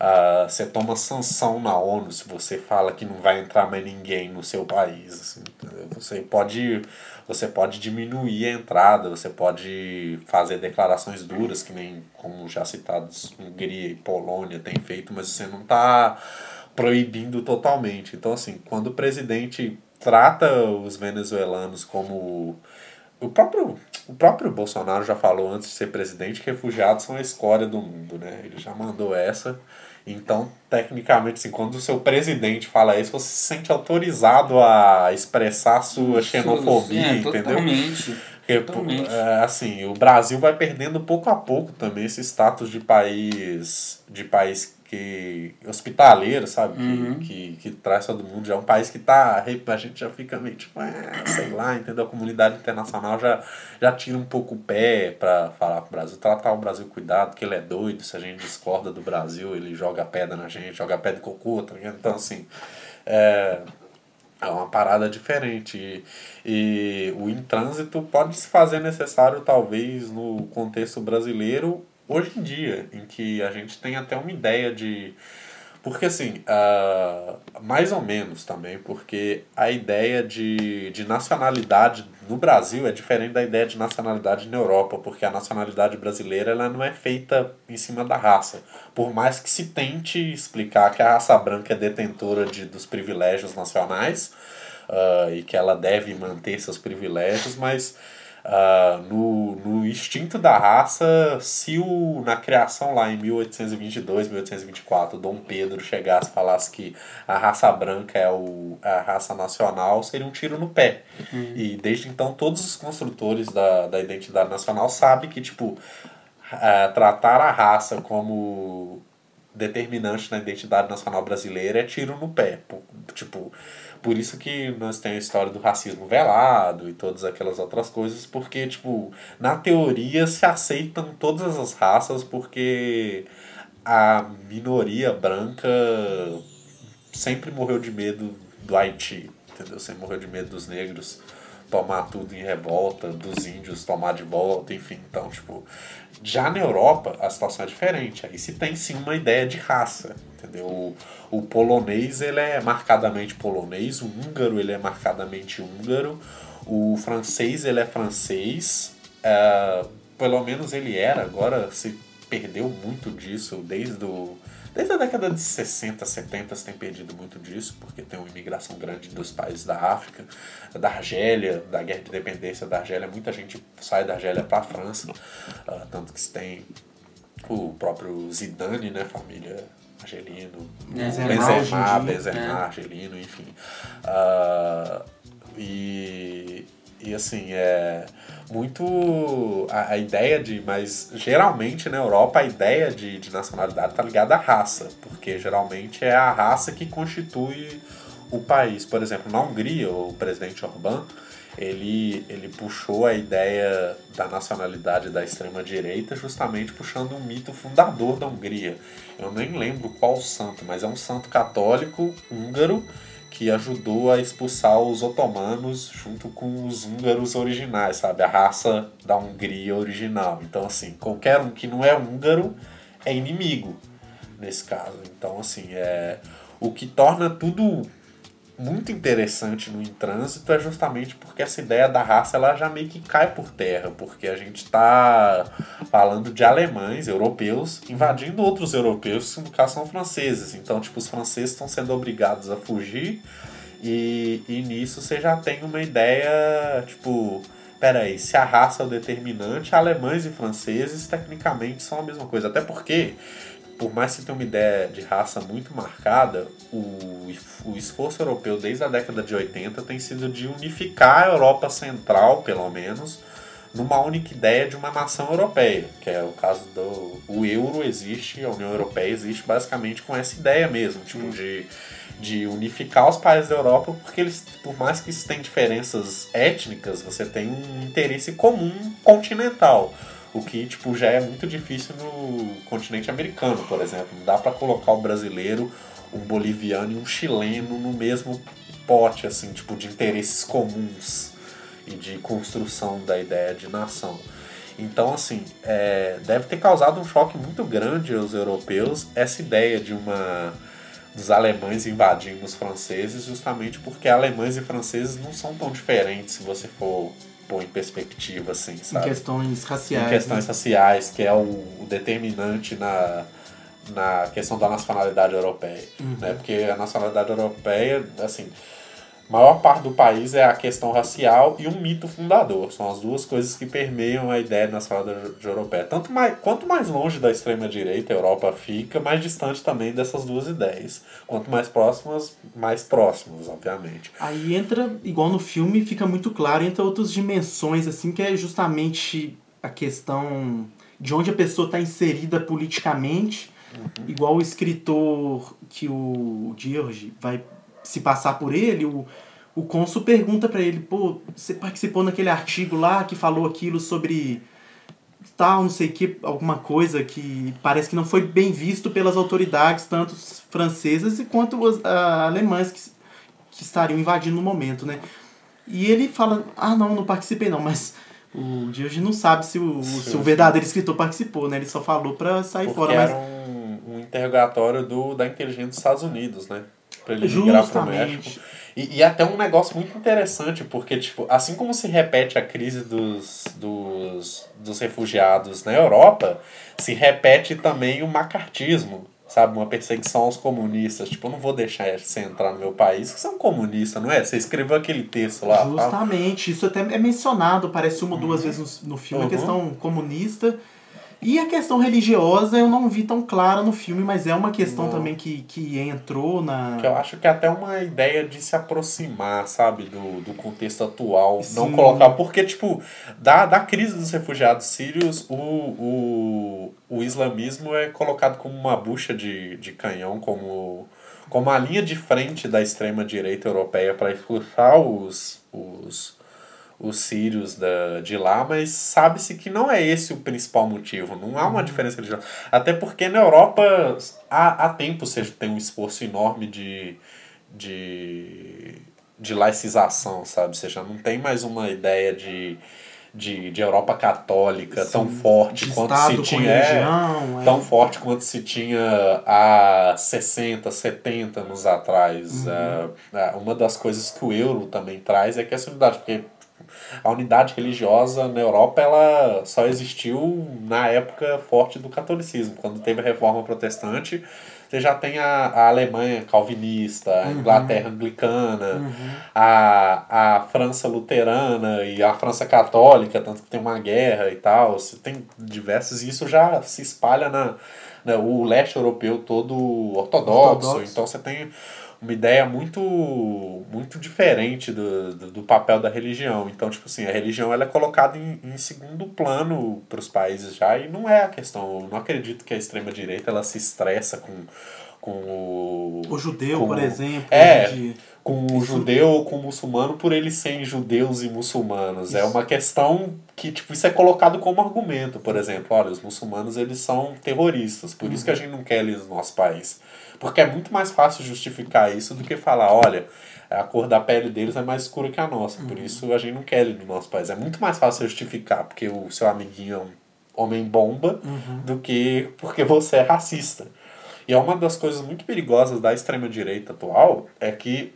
ah, você toma sanção na ONU se você fala que não vai entrar mais ninguém no seu país, assim? Você pode, você pode diminuir a entrada, você pode fazer declarações duras, que nem, como já citados, Hungria e Polônia têm feito, mas você não está proibindo totalmente. Então, assim, quando o presidente trata os venezuelanos como o próprio, o próprio Bolsonaro já falou antes de ser presidente que refugiados são a escória do mundo, né? Ele já mandou essa. Então, tecnicamente, assim, quando o seu presidente fala isso, você se sente autorizado a expressar sua xenofobia, É, entendeu? Totalmente. (laughs) Porque, Totalmente. é, assim, o Brasil vai perdendo pouco a pouco também esse status de país de país que hospitaleiro, sabe? Que, Uhum. que, que traz todo mundo. Já é um país que tá. A gente já fica meio tipo, é, sei lá, entendeu? A comunidade internacional já, já tira um pouco o pé pra falar pro Brasil, tratar o Brasil cuidado, que ele é doido, se a gente discorda do Brasil, ele joga pedra na gente, joga pedra de cocô, tá ligado? Então, assim. É, é uma parada diferente. E, e o intrânsito pode se fazer necessário, talvez, no contexto brasileiro, hoje em dia, em que a gente tem até uma ideia de. Porque, assim, ah, mais ou menos também, porque a ideia de, de nacionalidade no Brasil é diferente da ideia de nacionalidade na Europa, porque a nacionalidade brasileira ela não é feita em cima da raça. Por mais que se tente explicar que a raça branca é detentora de, dos privilégios nacionais ah, e que ela deve manter seus privilégios, mas ah, no, no instinto da raça, se o, na criação lá em 1822, 1824, Dom Pedro chegasse e falasse que a raça branca é o, a raça nacional, seria um tiro no pé. E desde então, todos os construtores da, da identidade nacional sabem que, tipo, ah, tratar a raça como determinante na identidade nacional brasileira é tiro no pé. Tipo, por isso que nós temos a história do racismo velado e todas aquelas outras coisas, porque, tipo, na teoria se aceitam todas as raças porque a minoria branca sempre morreu de medo do Haiti, entendeu? Sempre morreu de medo dos negros tomar tudo em revolta, dos índios tomar de volta, enfim. Então, tipo, já na Europa a situação é diferente. Aí se tem sim uma ideia de raça, entendeu? O, o polonês ele é marcadamente polonês, o húngaro ele é marcadamente húngaro, o francês ele é francês, é, pelo menos ele era, agora se perdeu muito disso desde o Desde a década de 60, 70 se tem perdido muito disso, porque tem uma imigração grande dos países da África, da Argélia, da guerra de independência da Argélia. Muita gente sai da Argélia para a França, ah, tanto que se tem o próprio Zidane, né, família argelino, Benzema Benzema, dia. Benzema, É. argelino, enfim. Ah, e, e assim, é muito a, a ideia de. Mas geralmente na Europa a ideia de, de nacionalidade tá ligada à raça, porque geralmente é a raça que constitui o país. Por exemplo, na Hungria, o presidente Orbán ele, ele puxou a ideia da nacionalidade da extrema-direita justamente puxando um mito fundador da Hungria. Eu nem lembro qual santo, mas é um santo católico húngaro que ajudou a expulsar os otomanos junto com os húngaros originais, sabe? A raça da Hungria original. Então, assim, qualquer um que não é húngaro é inimigo nesse caso. Então, assim, é o que torna tudo muito interessante no intrânsito é justamente porque essa ideia da raça ela já meio que cai por terra, porque a gente está falando de alemães, europeus, invadindo outros europeus, que no caso são franceses. Então, tipo, os franceses estão sendo obrigados a fugir e, e nisso você já tem uma ideia, tipo, peraí, se a raça é o determinante, alemães e franceses tecnicamente são a mesma coisa. Até porque, por mais que você tenha uma ideia de raça muito marcada, o, o esforço europeu desde a década de 80 tem sido de unificar a Europa Central, pelo menos, numa única ideia de uma nação europeia, que é o caso do o euro existe, a União Europeia existe basicamente com essa ideia mesmo, tipo de, de unificar os países da Europa, porque eles, por mais que eles tenham diferenças étnicas, você tem um interesse comum continental. O que, tipo, já é muito difícil no continente americano, por exemplo. Não dá pra colocar o brasileiro, um boliviano e um chileno no mesmo pote, assim, tipo, de interesses comuns e de construção da ideia de nação. Então, assim, é, deve ter causado um choque muito grande aos europeus essa ideia de uma dos alemães invadindo os franceses, justamente porque alemães e franceses não são tão diferentes se você for pôr em perspectiva, assim, Em sabe? questões raciais. em questões né? raciais, que é o, o determinante na, na questão da nacionalidade europeia. Uhum. Né? Porque a nacionalidade europeia, assim, maior parte do país é a questão racial e um mito fundador. São as duas coisas que permeiam a ideia na salada de europeia. Tanto mais, quanto mais longe da extrema-direita a Europa fica, mais distante também dessas duas ideias. Quanto mais próximas, mais próximas, obviamente. Aí entra, igual no filme, fica muito claro, entra outras dimensões, assim, que é justamente a questão de onde a pessoa está inserida politicamente, igual o escritor que o George vai se passar por ele, o, o cônsul pergunta para ele, pô, você participou naquele artigo lá que falou aquilo sobre tal, não sei o que, alguma coisa que parece que não foi bem visto pelas autoridades, tanto francesas quanto as ah, alemãs que, que estariam invadindo no momento, né? E ele fala, ah não, não participei não, mas o George não sabe se o, Sim, se o sim. verdadeiro escritor participou, né? Ele só falou pra sair Porque fora, mas era um, um interrogatório do, da inteligência dos Estados Unidos, né? Pra ele migrar pro México. justamente. E, e até um negócio muito interessante, porque, tipo, assim como se repete a crise dos, dos, dos refugiados na Europa, se repete também o macartismo, sabe? Uma perseguição aos comunistas. Tipo, eu não vou deixar você entrar no meu país, que você é um comunista, não é? Você escreveu aquele texto lá. fala- Justamente, isso até é mencionado, parece uma ou duas vezes no, no filme, Uhum. a questão comunista. E a questão religiosa eu não vi tão clara no filme, mas é uma questão Não. também que, que entrou na. Que eu acho que é até uma ideia de se aproximar, sabe, do, do contexto atual. Não Sim. colocar. Porque, tipo, da, da crise dos refugiados sírios, o, o, o islamismo é colocado como uma bucha de, de canhão, como, como a linha de frente da extrema-direita europeia para expulsar os, os, os sírios da, de lá, mas sabe-se que não é esse o principal motivo. Não há uma diferença religiosa. Até porque na Europa há, há tempo você tem um esforço enorme de, de, de laicização, sabe? Você já não tem mais uma ideia de, de, de Europa católica tão Sim, forte de quanto se tinha. é, religião. é. tão forte quanto se tinha há 60, 70 anos atrás. Uhum. É, é, uma das coisas que o euro também traz é que essa unidade, porque a unidade religiosa na Europa ela só existiu na época forte do catolicismo. Quando teve a reforma protestante, você já tem a, a Alemanha calvinista, a Uhum. Inglaterra anglicana, a, a França luterana e a França católica, tanto que tem uma guerra e tal. Você tem diversos, e isso já se espalha na, na o leste europeu todo ortodoxo. Ortodoxo. Então você tem uma ideia muito muito diferente do, do, do papel da religião. Então, tipo assim, a religião ela é colocada em, em segundo plano para os países já e não é a questão. Eu não acredito que a extrema-direita ela se estressa com, com o, O judeu, com- por exemplo. É. de- com o judeu ou com o muçulmano por eles serem judeus e muçulmanos. É Isso. uma questão que, tipo, isso é colocado como argumento, por exemplo. Olha, os muçulmanos, eles são terroristas, por isso que a gente não quer eles no nosso país. Porque é muito mais fácil justificar isso do que falar, olha, a cor da pele deles é mais escura que a nossa, por isso a gente não quer ele no nosso país. É muito mais fácil justificar porque o seu amiguinho é um homem bomba do que porque você é racista. E é uma das coisas muito perigosas da extrema-direita atual é que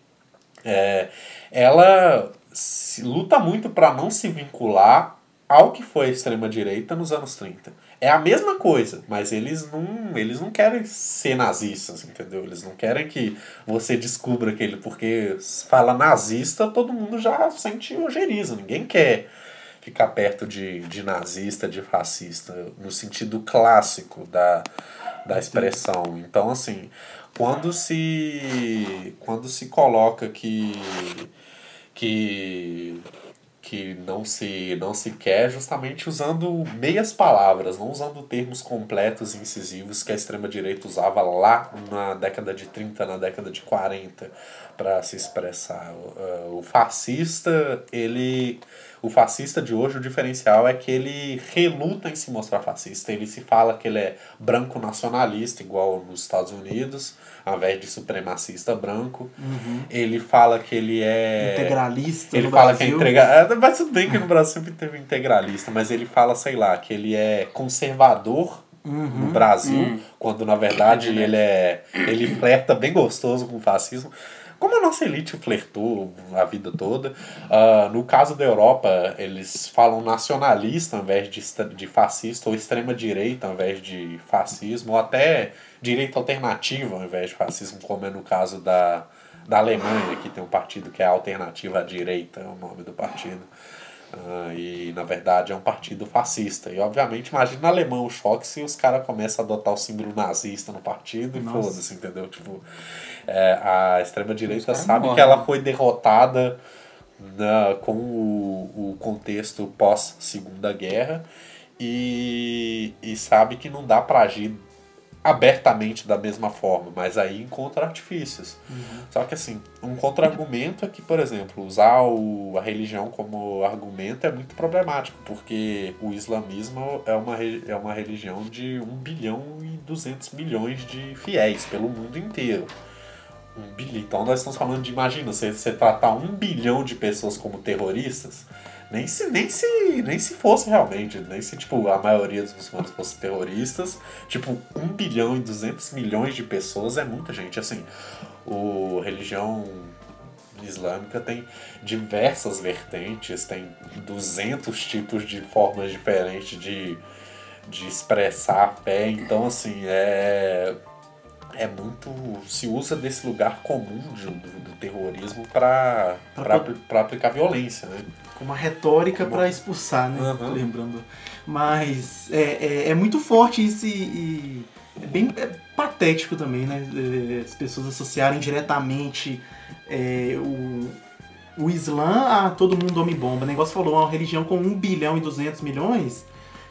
é, ela se, luta muito para não se vincular ao que foi a extrema-direita nos anos 30. É a mesma coisa, mas eles não, eles não querem ser nazistas, entendeu? Eles não querem que você descubra aquele. Porque se fala nazista, todo mundo já sente ojeriza. Ninguém quer ficar perto de, de nazista, de fascista, no sentido clássico da, da expressão. Então, assim, quando se, quando se coloca que, que, que não, se, não se quer, justamente usando meias palavras, não usando termos completos e incisivos que a extrema-direita usava lá na década de 30, na década de 40, para se expressar. O, o fascista, ele o fascista de hoje, o diferencial é que ele reluta em se mostrar fascista. Ele se fala que ele é branco nacionalista, igual nos Estados Unidos, ao invés de supremacista branco. Ele fala que ele é. Integralista Ele no fala que é Brasil. integralista. Mas tudo bem que no Brasil sempre teve integralista, mas ele fala, sei lá, que ele é conservador Uhum. no Brasil, Hum. quando na verdade É verdade. ele é. ele flerta bem gostoso com o fascismo. Como a nossa elite flertou a vida toda, ah, no caso da Europa, eles falam nacionalista ao invés de, de fascista, ou extrema-direita ao invés de fascismo, ou até direita alternativa ao invés de fascismo, como é no caso da, da Alemanha, que tem um partido que é Alternativa à Direita, é o nome do partido. Ah, e na verdade é um partido fascista. E obviamente, imagina alemão o choque se os caras começam a adotar o símbolo nazista no partido e Nossa. foda-se, entendeu? Tipo, é, a extrema-direita sabe que morrem. ela foi derrotada na, com o, o contexto pós-segunda guerra e, e sabe que não dá pra agir abertamente da mesma forma, mas aí encontra artifícios. Só que assim, um contra-argumento é que, por exemplo, usar o, a religião como argumento é muito problemático, porque o islamismo é uma, é uma religião de 1 bilhão e 200 milhões de fiéis pelo mundo inteiro. Um bilhão. Então nós estamos falando de, imagina, você, você tratar um bilhão de pessoas como terroristas, nem se, nem se, nem se fosse realmente, nem se tipo, a maioria dos muçulmanos fossem terroristas, tipo, 1 bilhão e 200 milhões de pessoas é muita gente, assim, o religião islâmica tem diversas vertentes, tem 200 tipos de formas diferentes de, de expressar a fé, então assim, é é muito se usa desse lugar comum de- do, do terrorismo para para aplicar violência, né? com uma retórica pra expulsar, né? Aham. Lembrando. Mas é, é, é muito forte isso e, e é bem é patético também, né? É, As pessoas associarem diretamente é, o, o Islã a todo mundo homem-bomba. O negócio falou, uma religião com 1 bilhão e 200 milhões.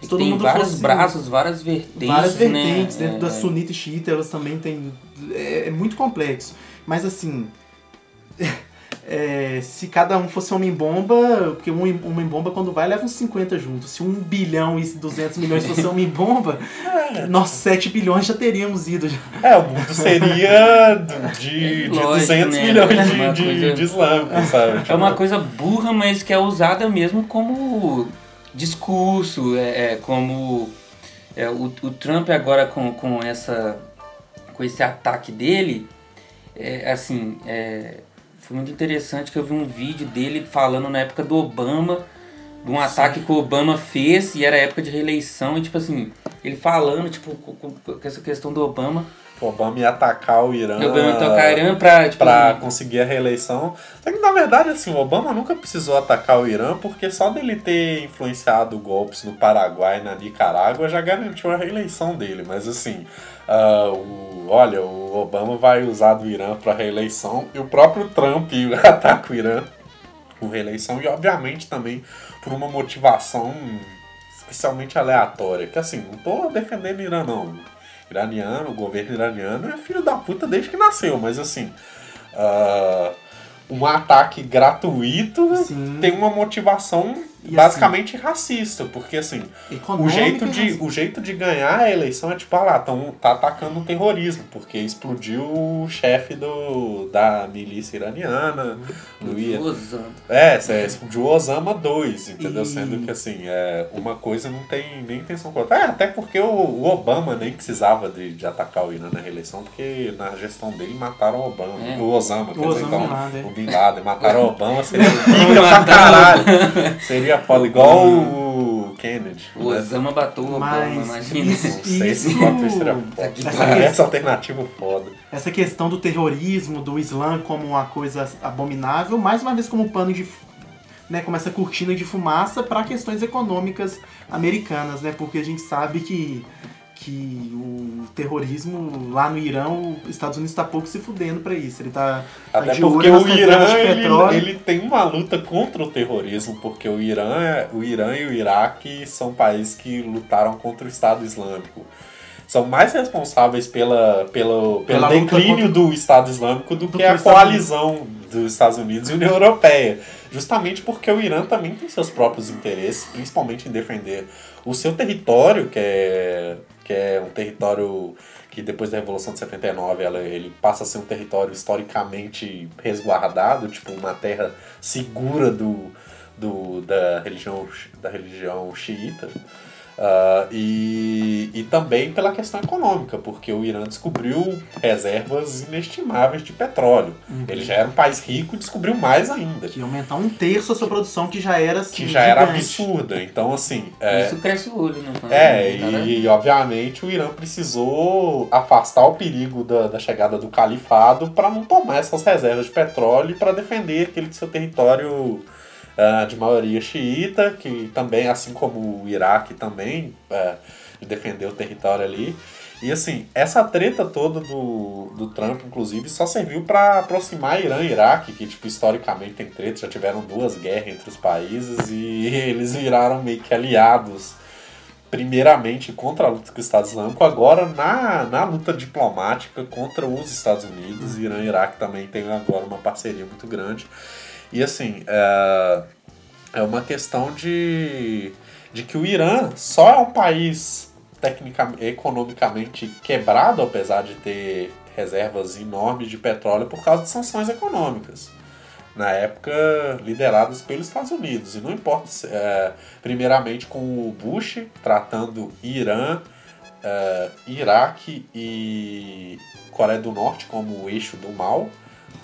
Se todo tem mundo vários fosse- braços, várias vertentes. várias vertentes né? dentro da É, sunita e xiita, elas também têm. É, é muito complexo. Mas assim. (laughs) é, se cada um fosse homem-bomba, porque um homem-bomba quando vai leva uns 50 juntos. Se 1 bilhão e 200 milhões fosse (laughs) homem-bomba, nós 7 bilhões já teríamos ido. já. É, o mundo seria de, de Lógico, 200 né? milhões Uma de, de, coisa- de islâmicos, sabe? É uma Tipo, coisa burra, mas que é usada mesmo como discurso, é, é como é, o, o Trump agora com, com essa com esse ataque dele, é, assim, é, foi muito interessante que eu vi um vídeo dele falando na época do Obama, de um ataque que o Obama fez e era época de reeleição e tipo assim, ele falando tipo com- com essa questão do Obama, o Obama ia atacar o Irã. o Obama tocar Irã pra tipo Pra conseguir a reeleição. Só que na verdade, assim, o Obama nunca precisou atacar o Irã, porque só dele ter influenciado golpes no Paraguai e na Nicarágua já garantiu a reeleição dele. Mas assim, ah, o, olha, o Obama vai usar do Irã pra reeleição e o próprio Trump (laughs) ataca o Irã com reeleição e obviamente também por uma motivação especialmente aleatória. Que assim, não tô defendendo o Irã não. Iraniano, o governo iraniano é filho da puta desde que nasceu, mas assim. ah, um ataque gratuito Sim. tem uma motivação E basicamente racista, porque assim, o jeito, de, raci- o jeito de ganhar a eleição é tipo, ah lá, tão, tá atacando o terrorismo, porque explodiu o chefe do, da milícia iraniana. No Ira- usando. é, cê explodiu o Osama 2, entendeu? E- Sendo que assim, é, uma coisa não tem nem intenção contra. É, até porque o, o Obama nem precisava de, de atacar o Irã na reeleição, porque na gestão dele mataram o Obama. É. O Osama, quer O dizer, Osama então, Bin Laden. o Bin Laden. Mataram o Obama, seria (laughs) pica pra caralho. Seria foda, igual o Kennedy. O né? Osama bateu o Obama, Mas imagina. isso- Não sei se Isso- seria foda. que Essa, alternativa foda. Essa questão do terrorismo, do Islã como uma coisa abominável, mais uma vez como pano de. Né, como essa cortina de fumaça para questões econômicas americanas, né? Porque a gente sabe que, que o terrorismo lá no Irã, os Estados Unidos está pouco se fudendo para isso. Ele tá, tá Até de porque o Irã ele, ele tem uma luta contra o terrorismo, porque o Irã, é- o Irã e o Iraque são países que lutaram contra o Estado Islâmico. São mais responsáveis pela, pelo, pelo Pela declínio do Estado Islâmico do, Do que a coalizão dos Estados Unidos e União Europeia. Justamente porque o Irã também tem seus próprios interesses, principalmente em defender o seu território, que é, que é um território que depois da Revolução de 79 ela, ele passa a ser um território historicamente resguardado, tipo uma terra segura do, do, da, religião, da religião xiita. Ah, e, e também pela questão econômica, porque o Irã descobriu reservas inestimáveis de petróleo. Ele já era um país rico e descobriu mais ainda. Que ia aumentar um terço a sua produção, que já era assim. Que já era gigante. absurda. Então, assim. É, Isso cresce o olho, né? é, né? e, obviamente o Irã precisou afastar o perigo da, da chegada do califado para não tomar essas reservas de petróleo e para defender aquele seu território ah, de maioria xiita, que também, assim como o Iraque também é, defendeu o território ali. E assim, essa treta toda do, do Trump, inclusive, só serviu para aproximar Irã e Iraque, que tipo, historicamente tem treta, já tiveram duas guerras entre os países e (laughs) eles viraram meio que aliados primeiramente contra a luta com o Estado Islâmico, agora na, na luta diplomática contra os Estados Unidos. Irã e Iraque também tem agora uma parceria muito grande. E assim, é, é uma questão de, de que o Irã só é um país tecnicamente, economicamente quebrado, apesar de ter reservas enormes de petróleo por causa de sanções econômicas na época lideradas pelos Estados Unidos. E não importa, é, primeiramente com o Bush tratando Irã, é, Iraque e Coreia do Norte como o eixo do mal.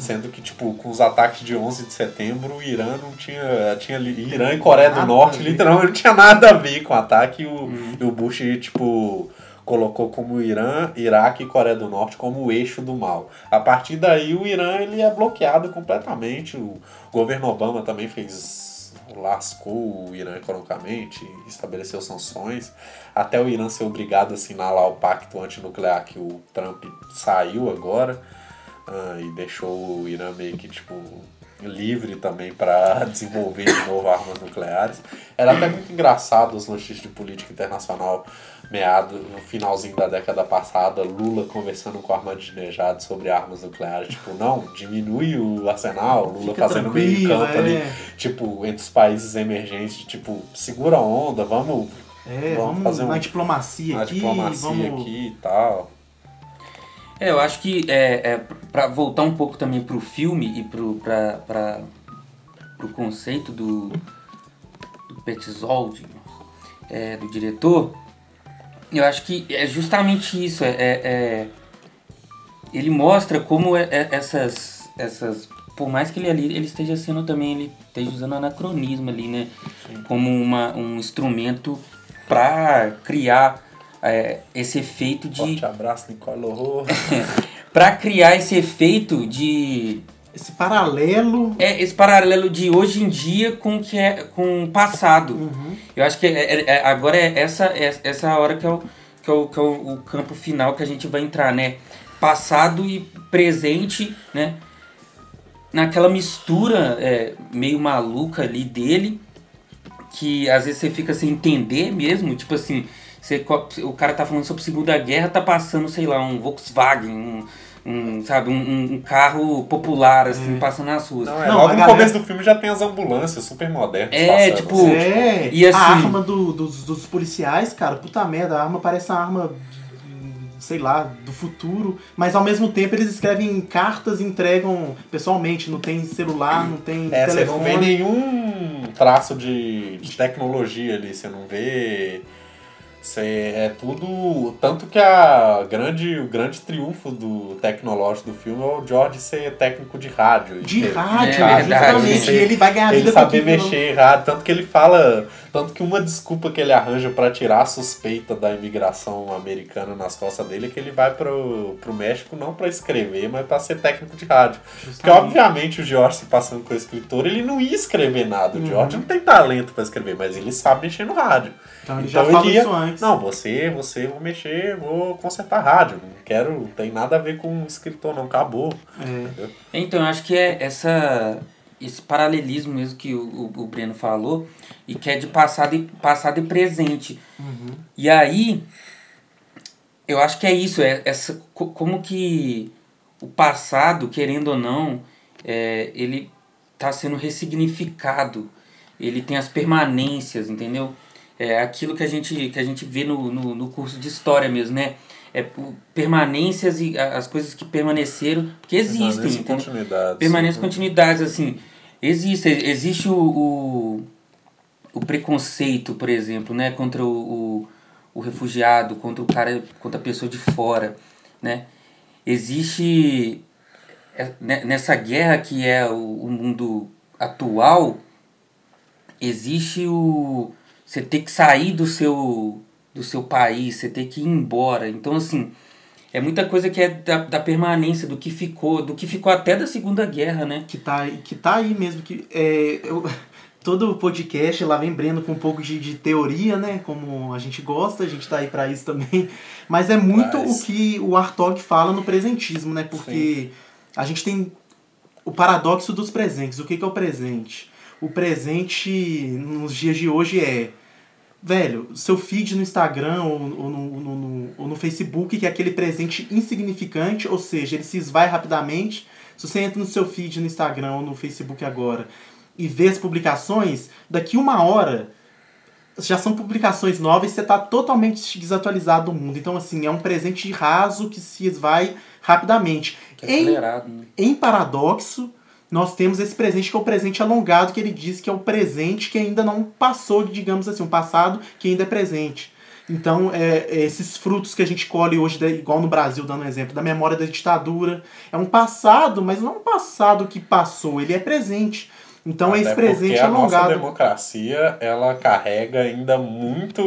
Sendo que, tipo, com os ataques de 11 de setembro, o Irã não tinha. tinha Irã e Coreia do Norte, literalmente, não tinha nada a ver com o ataque. E o, e o Bush, tipo, colocou como Irã, Iraque e Coreia do Norte como o eixo do mal. A partir daí, o Irã ele é bloqueado completamente. O governo Obama também fez. lascou o Irã economicamente, estabeleceu sanções, até o Irã ser obrigado a assinar lá o pacto antinuclear que o Trump saiu agora ah, e deixou o Irã meio que tipo livre também para (laughs) desenvolver de novo armas nucleares. Era até muito engraçado as notícias de política internacional meado no finalzinho da década passada, Lula conversando com Ahmadinejad sobre armas nucleares, tipo, não, diminui o arsenal, Lula Fica fazendo meio campo ali, é. tipo, entre os países emergentes, tipo, segura a onda, vamos É, Vamos vamos, fazer um- uma diplomacia na aqui, diplomacia vamos... aqui e tal. É, eu acho que é, é, para voltar um pouco também pro filme e pro, pra, pra, pro conceito do, do Petzold, é, do diretor, eu acho que é justamente isso. É, é- é- ele mostra como é- essas, essas. Por mais que ele ali ele esteja sendo também, ele esteja usando anacronismo ali, né? Como uma, um instrumento para criar é, esse efeito de Forte abraço, Nicole Horror. (laughs) Pra criar esse efeito de Esse paralelo... é esse paralelo de hoje em dia com o que é com o passado. Uhum. Eu acho que é- é- é- agora é essa é, essa hora que é, o, que, é o, que é o campo final que a gente vai entrar, né? Passado e presente, né? Naquela mistura é, meio maluca ali dele, que às vezes você fica sem entender mesmo, tipo assim, você, o cara tá falando sobre Segunda Guerra, tá passando, sei lá, um Volkswagen, um, um, sabe, um, um- carro popular, assim, passando nas ruas. Não, é, Não, logo no galera- começo do filme já tem as ambulâncias super modernas É, passando, tipo, assim. É, E assim- a arma do- dos, dos policiais, cara, puta merda, a arma parece uma arma, sei lá, do futuro, mas ao mesmo tempo eles escrevem cartas e entregam pessoalmente, não tem celular, não tem É, você não telefone. vê nenhum traço de, de tecnologia ali, você não vê. Você, é tudo. Tanto que a grande, o grande triunfo do tecnológico do filme é o George ser técnico de rádio. De ter- rádio, É verdade. justamente, e ele vai ganhar Ele vida com saber mexer em rádio, tanto que ele fala. Tanto que uma desculpa que ele arranja pra tirar a suspeita da imigração americana nas costas dele é que ele vai pro, pro México não pra escrever, mas pra ser técnico de rádio. Porque Justamente. obviamente o George se passando com o escritor, ele não ia escrever nada. O Uhum. George não tem talento pra escrever, mas ele sabe mexer no rádio. Então ele Então já ia- isso antes. Não, você, você, vou mexer, vou consertar rádio. Não quero, não tem nada a ver com escritor, não. Acabou. É. Então, eu acho que é essa, esse paralelismo mesmo que o, o, o Breno falou, e que é de passado e, passado e presente. Uhum. E aí, eu acho que é isso, é essa, co- como que o passado, querendo ou não, é, ele está sendo ressignificado, ele tem as permanências, entendeu? É aquilo que a gente, que a gente vê no, no, no curso de história mesmo, né? É permanências e as coisas que permaneceram, que existem, Permanência entendeu? continuidade. Permanência e continuidades, assim. Existe, existe o, o, o preconceito, por exemplo, né, contra o, o, o refugiado, contra o cara, contra a pessoa de fora, né? Existe é, ne- nessa guerra que é o, o mundo atual, existe o você ter que sair do seu do seu país, você ter que ir embora. Então assim, é muita coisa que é da, da permanência, do que ficou, do que ficou até da Segunda Guerra, né? que tá, que tá aí mesmo. que é, eu- (laughs) Todo podcast lá vem Breno com um pouco de, de teoria, né? Como a gente gosta, a gente tá aí pra isso também. (laughs) Mas é muito Mas- o que o Artog fala no presentismo, né? Porque a gente tem o paradoxo dos presentes. O que, que é o presente? O presente nos dias de hoje é velho, seu feed no Instagram ou, ou no, no- no- ou no Facebook, que é aquele presente insignificante, ou seja, ele se esvai rapidamente. Se você entra no seu feed no Instagram ou no Facebook agora e vê as publicações, daqui uma hora já são publicações novas e você está totalmente desatualizado do mundo. Então, assim, é um presente raso que se esvai rapidamente. Que é Em acelerado, né? em paradoxo, nós temos esse presente que é o presente alongado, que ele diz que é o presente que ainda não passou, digamos assim, um passado que ainda é presente. Então, é, é esses frutos que a gente colhe hoje, igual no Brasil, dando um exemplo, da memória da ditadura, é um passado, mas não um passado que passou, ele é presente. Então, é Até esse presente porque a nossa alongado. democracia, ela carrega ainda muito,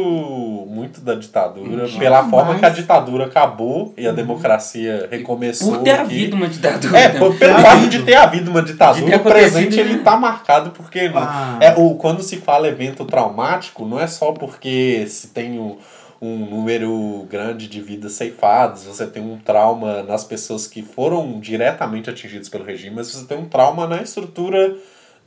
muito da ditadura, pela forma que a ditadura acabou e a democracia recomeçou. Por ter aqui. havido uma ditadura. É, por- pelo fato de ter havido uma De ditadura, ter o presente ele né? tá marcado porque Ah. é o quando se fala evento traumático, não é só porque se tem um, um número grande de vidas ceifadas, você tem um trauma nas pessoas que foram diretamente atingidas pelo regime, mas você tem um trauma na estrutura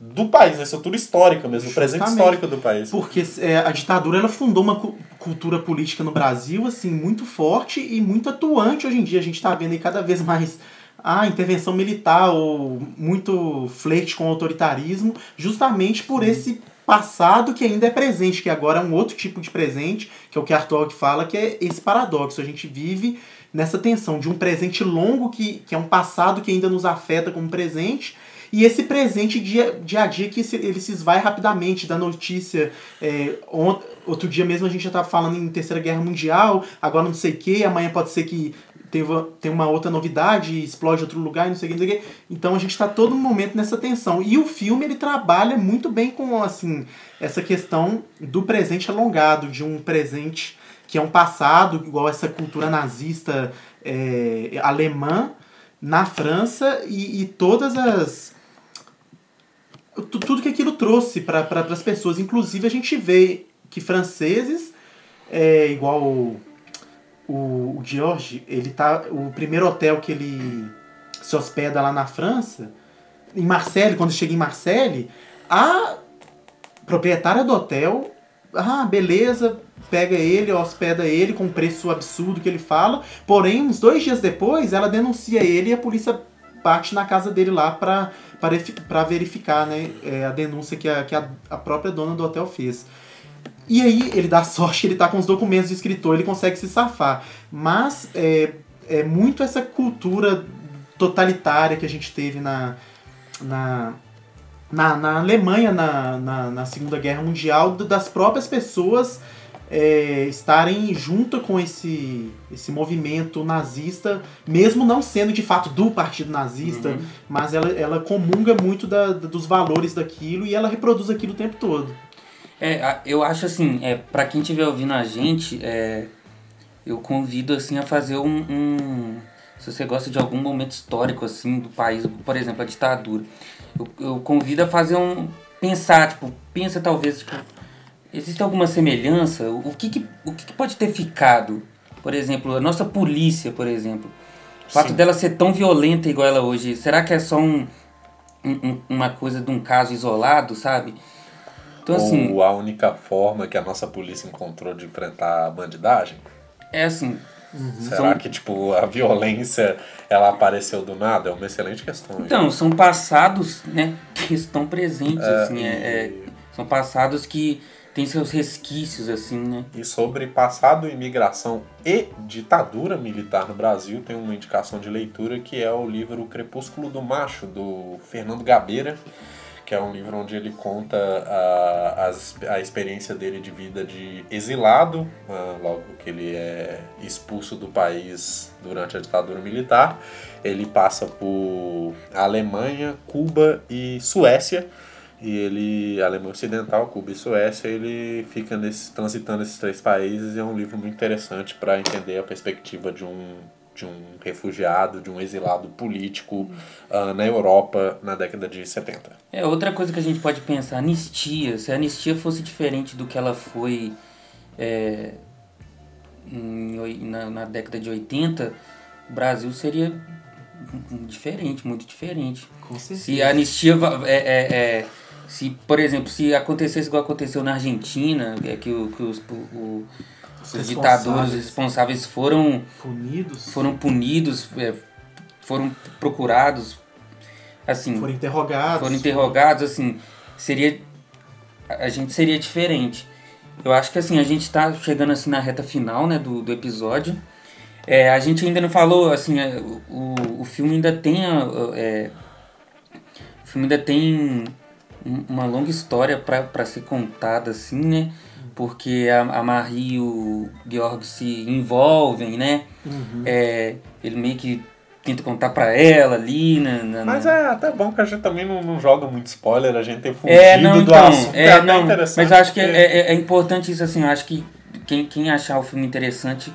do país, na estrutura histórica mesmo, presente histórico do país. Porque é, a ditadura ela fundou uma cu- cultura política no Brasil assim muito forte e muito atuante hoje em dia. A gente está vendo aí cada vez mais a intervenção militar ou muito flerte com o autoritarismo, justamente por esse passado que ainda é presente, que agora é um outro tipo de presente, que é o que Arthur fala, que é esse paradoxo. A gente vive nessa tensão de um presente longo que, que é um passado que ainda nos afeta como presente e esse presente dia, dia a dia que ele se esvai rapidamente da notícia. É, ont- outro dia mesmo a gente já estava falando em Terceira Guerra Mundial, agora não sei o que, amanhã pode ser que teve, tem uma outra novidade, explode outro lugar e não sei o que, não sei o. Então a gente está todo momento nessa tensão. E o filme ele trabalha muito bem com assim essa questão do presente alongado, de um presente que é um passado, igual essa cultura nazista é, alemã na França e, e todas as tudo que aquilo trouxe para pra, as pessoas. Inclusive, a gente vê que franceses, é, igual o, o, o George, ele tá. O primeiro hotel que ele se hospeda lá na França, em Marseille, quando chega em Marseille, a proprietária do hotel, ah, beleza, pega ele, hospeda ele com um preço absurdo que ele fala. Porém, uns dois dias depois, ela denuncia ele e a polícia bate na casa dele lá efi- pra verificar né, é, a denúncia que, a, que a, a própria dona do hotel fez. E aí ele dá (laughs) sorte, ele tá com os documentos de escritor, ele consegue se safar. Mas é, é muito essa cultura totalitária que a gente teve na, na, na, na Alemanha na, na, na Segunda Guerra Mundial, das próprias pessoas é, estarem junto com esse, esse movimento nazista, mesmo não sendo de fato do partido nazista, Uhum. mas ela, ela comunga muito da, da- dos valores daquilo e ela reproduz aquilo o tempo todo. É, eu acho assim, é, para quem estiver ouvindo a gente, é, eu convido assim a fazer um, um- Se você gosta de algum momento histórico assim do país, por exemplo, a ditadura, eu, eu convido a fazer um. pensar, tipo, pensa talvez, tipo, existe alguma semelhança? O, que, que, o que, que pode ter ficado? Por exemplo, a nossa polícia, por exemplo. O fato Sim. dela ser tão violenta igual ela hoje, será que é só um, um- um- uma coisa de um caso isolado, sabe? Então, assim, Ou a única forma que a nossa polícia encontrou de enfrentar a bandidagem? é assim. Será são- que, tipo, a violência, ela apareceu do nada? É uma excelente questão. Então, são passados, né, que estão presentes, assim, e- é, é- são passados que têm seus resquícios, assim, né? E sobre passado, imigração e ditadura militar no Brasil, tem uma indicação de leitura que é o livro O Crepúsculo do Macho, do Fernando Gabeira, que é um livro onde ele conta a, as- a, experiência dele de vida de exilado, ah, logo que ele é expulso do país durante a ditadura militar. Ele passa por Alemanha, Cuba e Suécia. E ele, Alemanha Ocidental, Cuba e Suécia, ele fica nesse, transitando esses três países e é um livro muito interessante para entender a perspectiva de um, de um refugiado, de um exilado político ah, na Europa na década de 70. É, outra coisa que a gente pode pensar, anistia. Se a anistia fosse diferente do que ela foi é, em na, na década de 80, o Brasil seria diferente, muito diferente. Com certeza. Se a anistia é, é, é- se, por exemplo, se acontecesse igual aconteceu na Argentina, é que, o- que os, o- os Os ditadores responsáveis. responsáveis foram Punidos. foram punidos, é, foram procurados, assim, foram interrogados. foram interrogados, assim, seria a gente seria diferente. Eu acho que assim, a gente tá chegando assim na reta final, né, do, do episódio. É, a gente ainda não falou, assim, é, o, o filme ainda tem a- é, o filme ainda tem uma longa história para ser contada, assim, né? Porque a, a Marie e o Georg se envolvem, né? Uhum. É, ele meio que tenta contar pra ela ali, na, na- Mas é até bom que a gente também não, não joga muito spoiler, a gente tem fugido É, não, do então, assunto. é, até não, interessante mas eu acho que é, é- é importante isso, assim, eu acho que quem, quem achar o filme interessante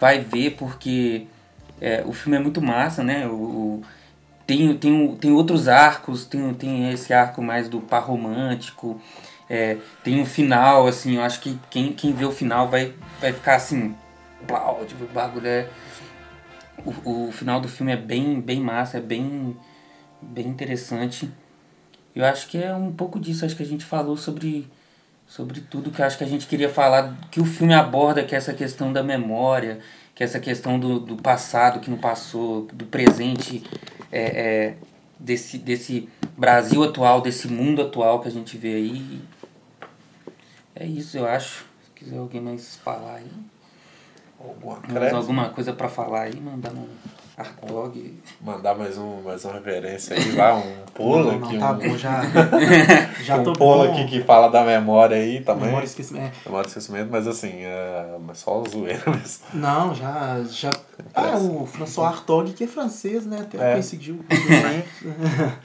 vai ver, porque é, o filme é muito massa, né, o, o- tem, tem, tem outros arcos, tem, tem esse arco mais do par romântico, é, tem o final, assim, eu acho que quem, quem vê o final vai, vai ficar assim, plau, tipo, o bagulho é... O, o final do filme é bem, bem massa, é bem, bem interessante. Eu acho que é um pouco disso, acho que a gente falou sobre, sobre tudo que acho que a gente queria falar, que o filme aborda, que é essa questão da memória, que é essa questão do, do passado que não passou, do presente, é, é, desse, desse Brasil atual, desse mundo atual que a gente vê aí. É isso, eu acho. Se quiser alguém mais falar aí, Alguma mais alguma coisa pra falar aí, mandar no Artog. Mandar mais, um, mais uma reverência aí, vai, um (laughs) pulo Não, não, aqui. tá um, bom, já. (laughs) já um tô pulo bom. aqui que fala da memória aí também. Memória, esquecimento. É, Memória e esquecimento, mas assim, é, mas só zoeira (laughs) mesmo. Não, já. já... Ah, o François Hartog, que é francês, né? Até É. coincidiu. (laughs)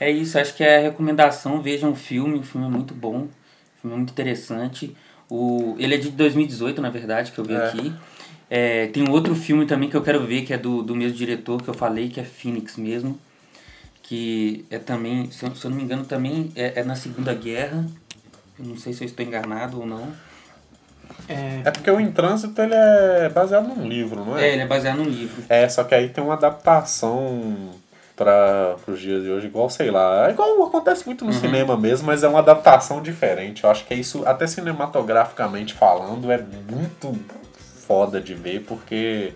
É isso, acho que é a recomendação. Vejam o filme, o filme é muito bom, o filme é muito interessante. O, ele é de 2018, na verdade, que eu vi É. aqui. É, tem um outro filme também que eu quero ver, que é do, do mesmo diretor que eu falei, que é Phoenix mesmo. Que é também, se eu, se eu não me engano, também é, é na Segunda Guerra. Eu não sei se eu estou enganado ou não. É, É porque o Em Trânsito ele é baseado num livro, não É, é? ele é baseado num livro. É, só que aí tem uma adaptação para os dias de hoje, igual, sei lá, é igual acontece muito no cinema mesmo, mas é uma adaptação diferente. Eu acho que é isso, até cinematograficamente falando, é muito foda de ver, porque,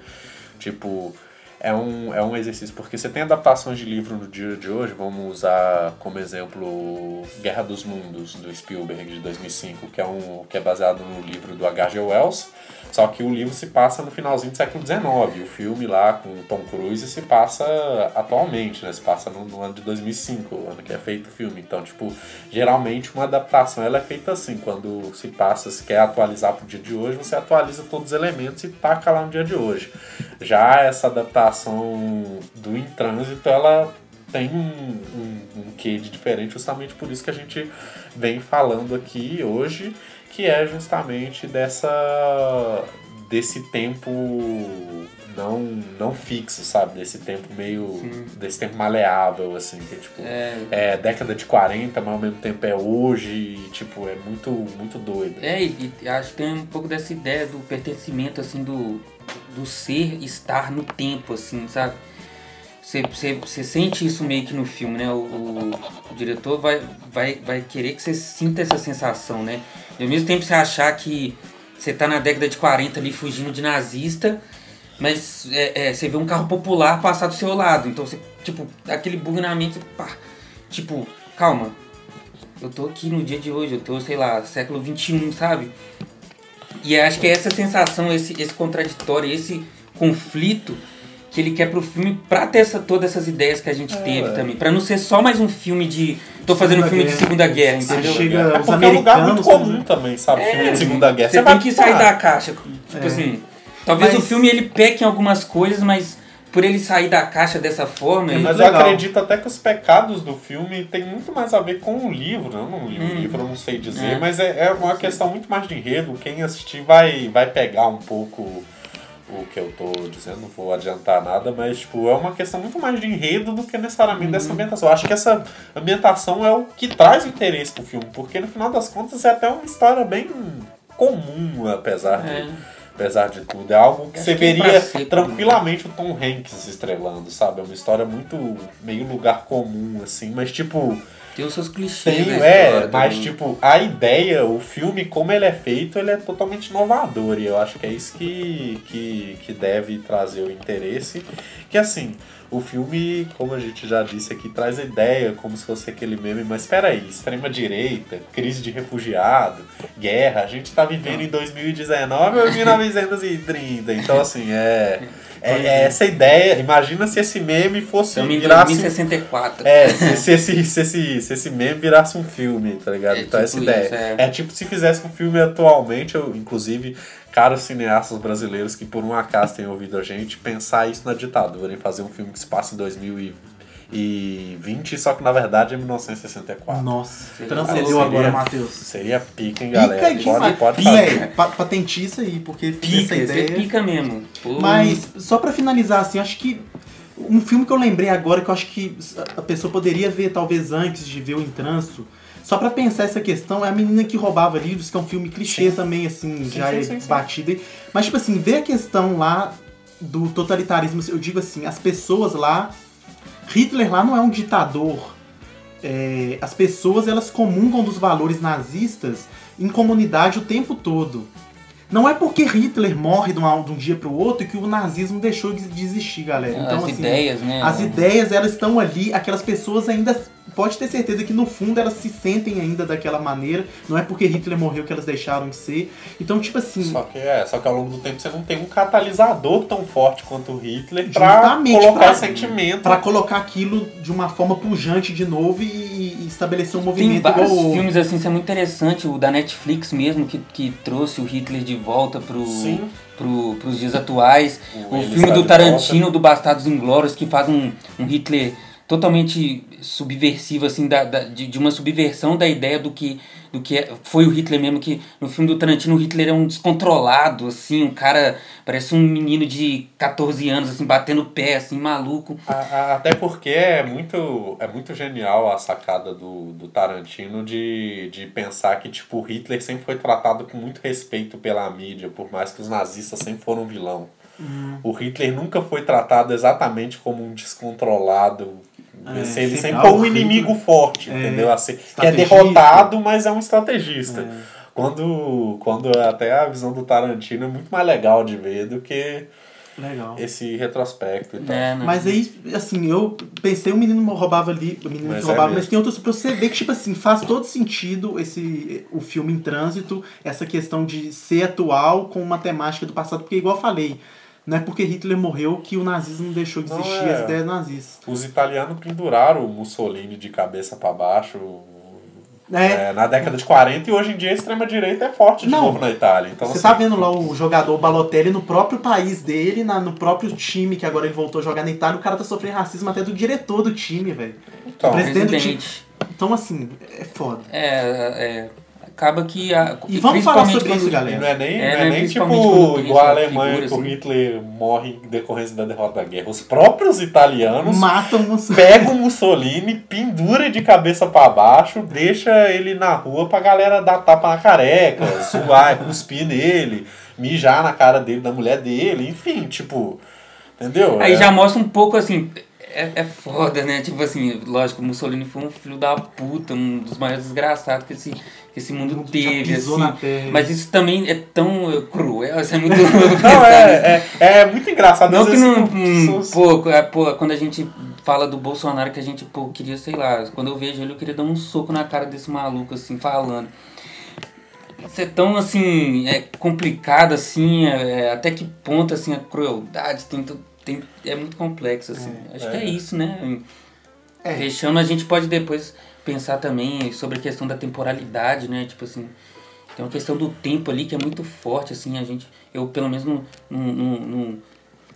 tipo, é um, é um exercício, porque você tem adaptações de livro no dia de hoje, vamos usar como exemplo Guerra dos Mundos, do Spielberg, de 2005, que é, um, que é baseado no livro do H.G. Wells, só que o livro se passa no finalzinho do século XIX, o filme lá com o Tom Cruise se passa atualmente, né? Se passa no, no ano de 2005, o ano que é feito o filme. Então, tipo, geralmente uma adaptação ela é feita assim, quando se passa, se quer atualizar pro dia de hoje, você atualiza todos os elementos e taca lá no dia de hoje. Já essa adaptação do Em Trânsito, ela tem um, um, um quê de diferente, justamente por isso que a gente vem falando aqui hoje, que é justamente dessa desse tempo não não fixo, sabe? Desse tempo meio desse tempo maleável assim, que tipo É, é década de 40, mas ao mesmo tempo é hoje, e, tipo, é muito muito doido. É, e, e acho que tem um pouco dessa ideia do pertencimento, assim, do, do ser estar no tempo, assim, sabe? Você, sente isso meio que no filme, né? O, o, o diretor vai, vai, vai querer que você sinta essa sensação, né? E ao mesmo tempo você achar que você tá na década de 40 ali fugindo de nazista, mas é, é, você vê um carro popular passar do seu lado. Então você, tipo, aquele bug na mente, pá, tipo, calma, eu tô aqui no dia de hoje, eu tô, sei lá, século XXI, sabe? E acho que é essa sensação, esse, esse contraditório, esse conflito que ele quer pro filme pra ter essa, todas essas ideias que a gente teve é. também. Pra não ser só mais um filme de. tô fazendo um filme de Guerra. Segunda Guerra, entendeu? chega É porque é um lugar muito comum também, sabe? filme de Segunda Guerra. Você, vai tem que sair pá, da caixa. Tipo É. assim. Talvez Mas- o filme ele peque em algumas coisas, mas por ele sair da caixa dessa forma. É Mas eu legal. acredito até que os pecados do filme tem muito mais a ver com o livro. Eu não li o Hum. livro, eu não sei dizer, É. mas é, é uma questão muito mais de enredo. Quem assistir vai, vai pegar um pouco o que eu tô dizendo, não vou adiantar nada, mas tipo, é uma questão muito mais de enredo do que necessariamente Uhum. dessa ambientação. Eu acho que essa ambientação é o que traz interesse pro filme, porque no final das contas é até uma história bem comum, apesar de É. apesar de tudo. É algo que Acho você que é veria ser tranquilamente o Tom Hanks estrelando, sabe? É uma história muito meio lugar comum, assim, mas tipo. Tem os seus clichês. Tem, da é, mas tipo, a ideia, o filme, como ele é feito, ele é totalmente inovador. E eu acho que é isso que, que, que deve trazer o interesse. Que assim, o filme, como a gente já disse aqui, traz a ideia como se fosse aquele meme, mas espera aí, extrema direita, crise de refugiado, guerra, a gente tá vivendo em 2019 ou 1930. Então assim, é, é, é essa ideia. Imagina se esse meme fosse Estamos em virasse 2064. é, se, se esse, se, esse, se esse meme virasse um filme, tá ligado? É então essa tipo ideia. isso, é. é. tipo se fizesse um filme atualmente, eu, inclusive, caros cineastas brasileiros que por um acaso têm ouvido a gente, pensar isso na ditadura, em fazer um filme que se passa em 2020, só que na verdade é 1964. Nossa, transcendeu agora, seria- Matheus. Seria pica, hein, galera? Pica pode, pode E, fazer. é, pa- patente isso aí, porque essa Pica, você ideia... pica mesmo. Pô. Mas, só pra finalizar, assim, acho que um filme que eu lembrei agora, que eu acho que a pessoa poderia ver talvez antes de ver o Em Trânsito, só pra pensar essa questão, é a menina que roubava livros, que é um filme clichê Sim. também, assim, Sim, já sim, é sim, sim. batido. Mas, tipo assim, ver a questão lá do totalitarismo, eu digo assim, as pessoas lá. Hitler lá não é um ditador. É, as pessoas elas comungam dos valores nazistas em comunidade o tempo todo. Não é porque Hitler morre de, uma- de um dia pro outro que o nazismo deixou de de existir, galera. Então, as assim, ideias, né? as ideias, elas estão ali, aquelas pessoas ainda. Pode ter certeza que no fundo elas se sentem ainda daquela maneira. Não é porque Hitler morreu que elas deixaram de ser. Então, tipo assim. Só que, é, só que ao longo do tempo você não tem um catalisador tão forte quanto o Hitler pra Justamente, colocar pra- sentimento. Pra colocar aquilo de uma forma pujante de novo e, e estabelecer um Tem movimento vários igual filmes assim, isso é muito interessante. O da Netflix mesmo, que, que trouxe o Hitler de volta pro, Sim. pro, pros dias atuais. O O, filme do Tarantino, do Bastardos Inglórios, que faz um, um Hitler totalmente subversivo, assim, da, da- de, de uma subversão da ideia do que, do que é- foi o Hitler mesmo, que no filme do Tarantino o Hitler é um descontrolado, assim, um cara, parece um menino de 14 anos, assim, batendo pé, assim, maluco. Até porque é muito, é muito genial a sacada do, do Tarantino de, de pensar que tipo, o Hitler sempre foi tratado com muito respeito pela mídia, por mais que os nazistas sempre foram vilão. Hum. O Hitler nunca foi tratado exatamente como um descontrolado. É, ele sempre- o um inimigo forte, É, entendeu? Assim, que é derrotado, mas é um estrategista. É. Quando, quando até a visão do Tarantino é muito mais legal de ver do que Legal. esse retrospecto e tal. né, né? Mas aí, assim, eu pensei o menino roubava ali, o menino Mas que é roubava, mas tem outros pra você ver que, tipo assim, faz todo sentido esse o filme em trânsito, essa questão de ser atual com uma temática do passado, porque igual eu falei, não é porque Hitler morreu que o nazismo deixou de Não, existir, é. as ideias nazistas. Os italianos penduraram o Mussolini de cabeça pra baixo É, é, na década de 40 e hoje em dia a extrema-direita é forte de Não. novo na Itália. Então, você assim, tá vendo lá o jogador Balotelli no próprio país dele, na, no próprio time que agora ele voltou a jogar na Itália, o cara tá sofrendo racismo até do diretor do time, velho. então, o presidente do time. Presidente. Então, assim, é foda. É, é, acaba que. A, E vamos falar sobre isso, galera. não é nem, É, não é né, nem tipo igual a Alemanha figura, que o assim. Hitler morre em decorrência da derrota da guerra. Os próprios italianos Matam o Mussolini. pegam o Mussolini, pendura de cabeça pra baixo, deixa ele na rua pra galera dar tapa na careca, (laughs) zoar, cuspir nele, mijar na cara dele, da mulher dele, enfim, tipo. Entendeu? Aí É- já mostra um pouco assim. É, é foda, né? Tipo assim, lógico, o Mussolini foi um filho da puta, um dos maiores desgraçados que esse, que esse mundo teve, assim. na terra. Mas isso também é tão eh, cruel, isso é muito. (laughs) Não, é, é, é muito engraçado. Não que não. hum, pessoas- pô, é, pô, quando a gente fala do Bolsonaro, que a gente, pô, queria, sei lá, quando eu vejo ele, eu queria dar um soco na cara desse maluco, assim, falando. Isso é tão, assim, é complicado, assim, é, é, até que ponto, assim, a crueldade tem, tem, é muito complexo, assim. Acho que É. é isso, né? É. Fechando, a gente pode depois pensar também sobre a questão da temporalidade, né? Tipo assim, tem uma questão do tempo ali que é muito forte, assim, a gente... Eu, pelo menos, não, não, não, não,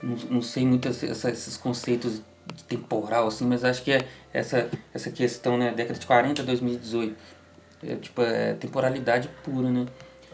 não, não sei muito essa- esses conceitos de temporal, assim, mas acho que é essa, essa questão, né? Década de 40, 2018. É, tipo, é temporalidade pura, né?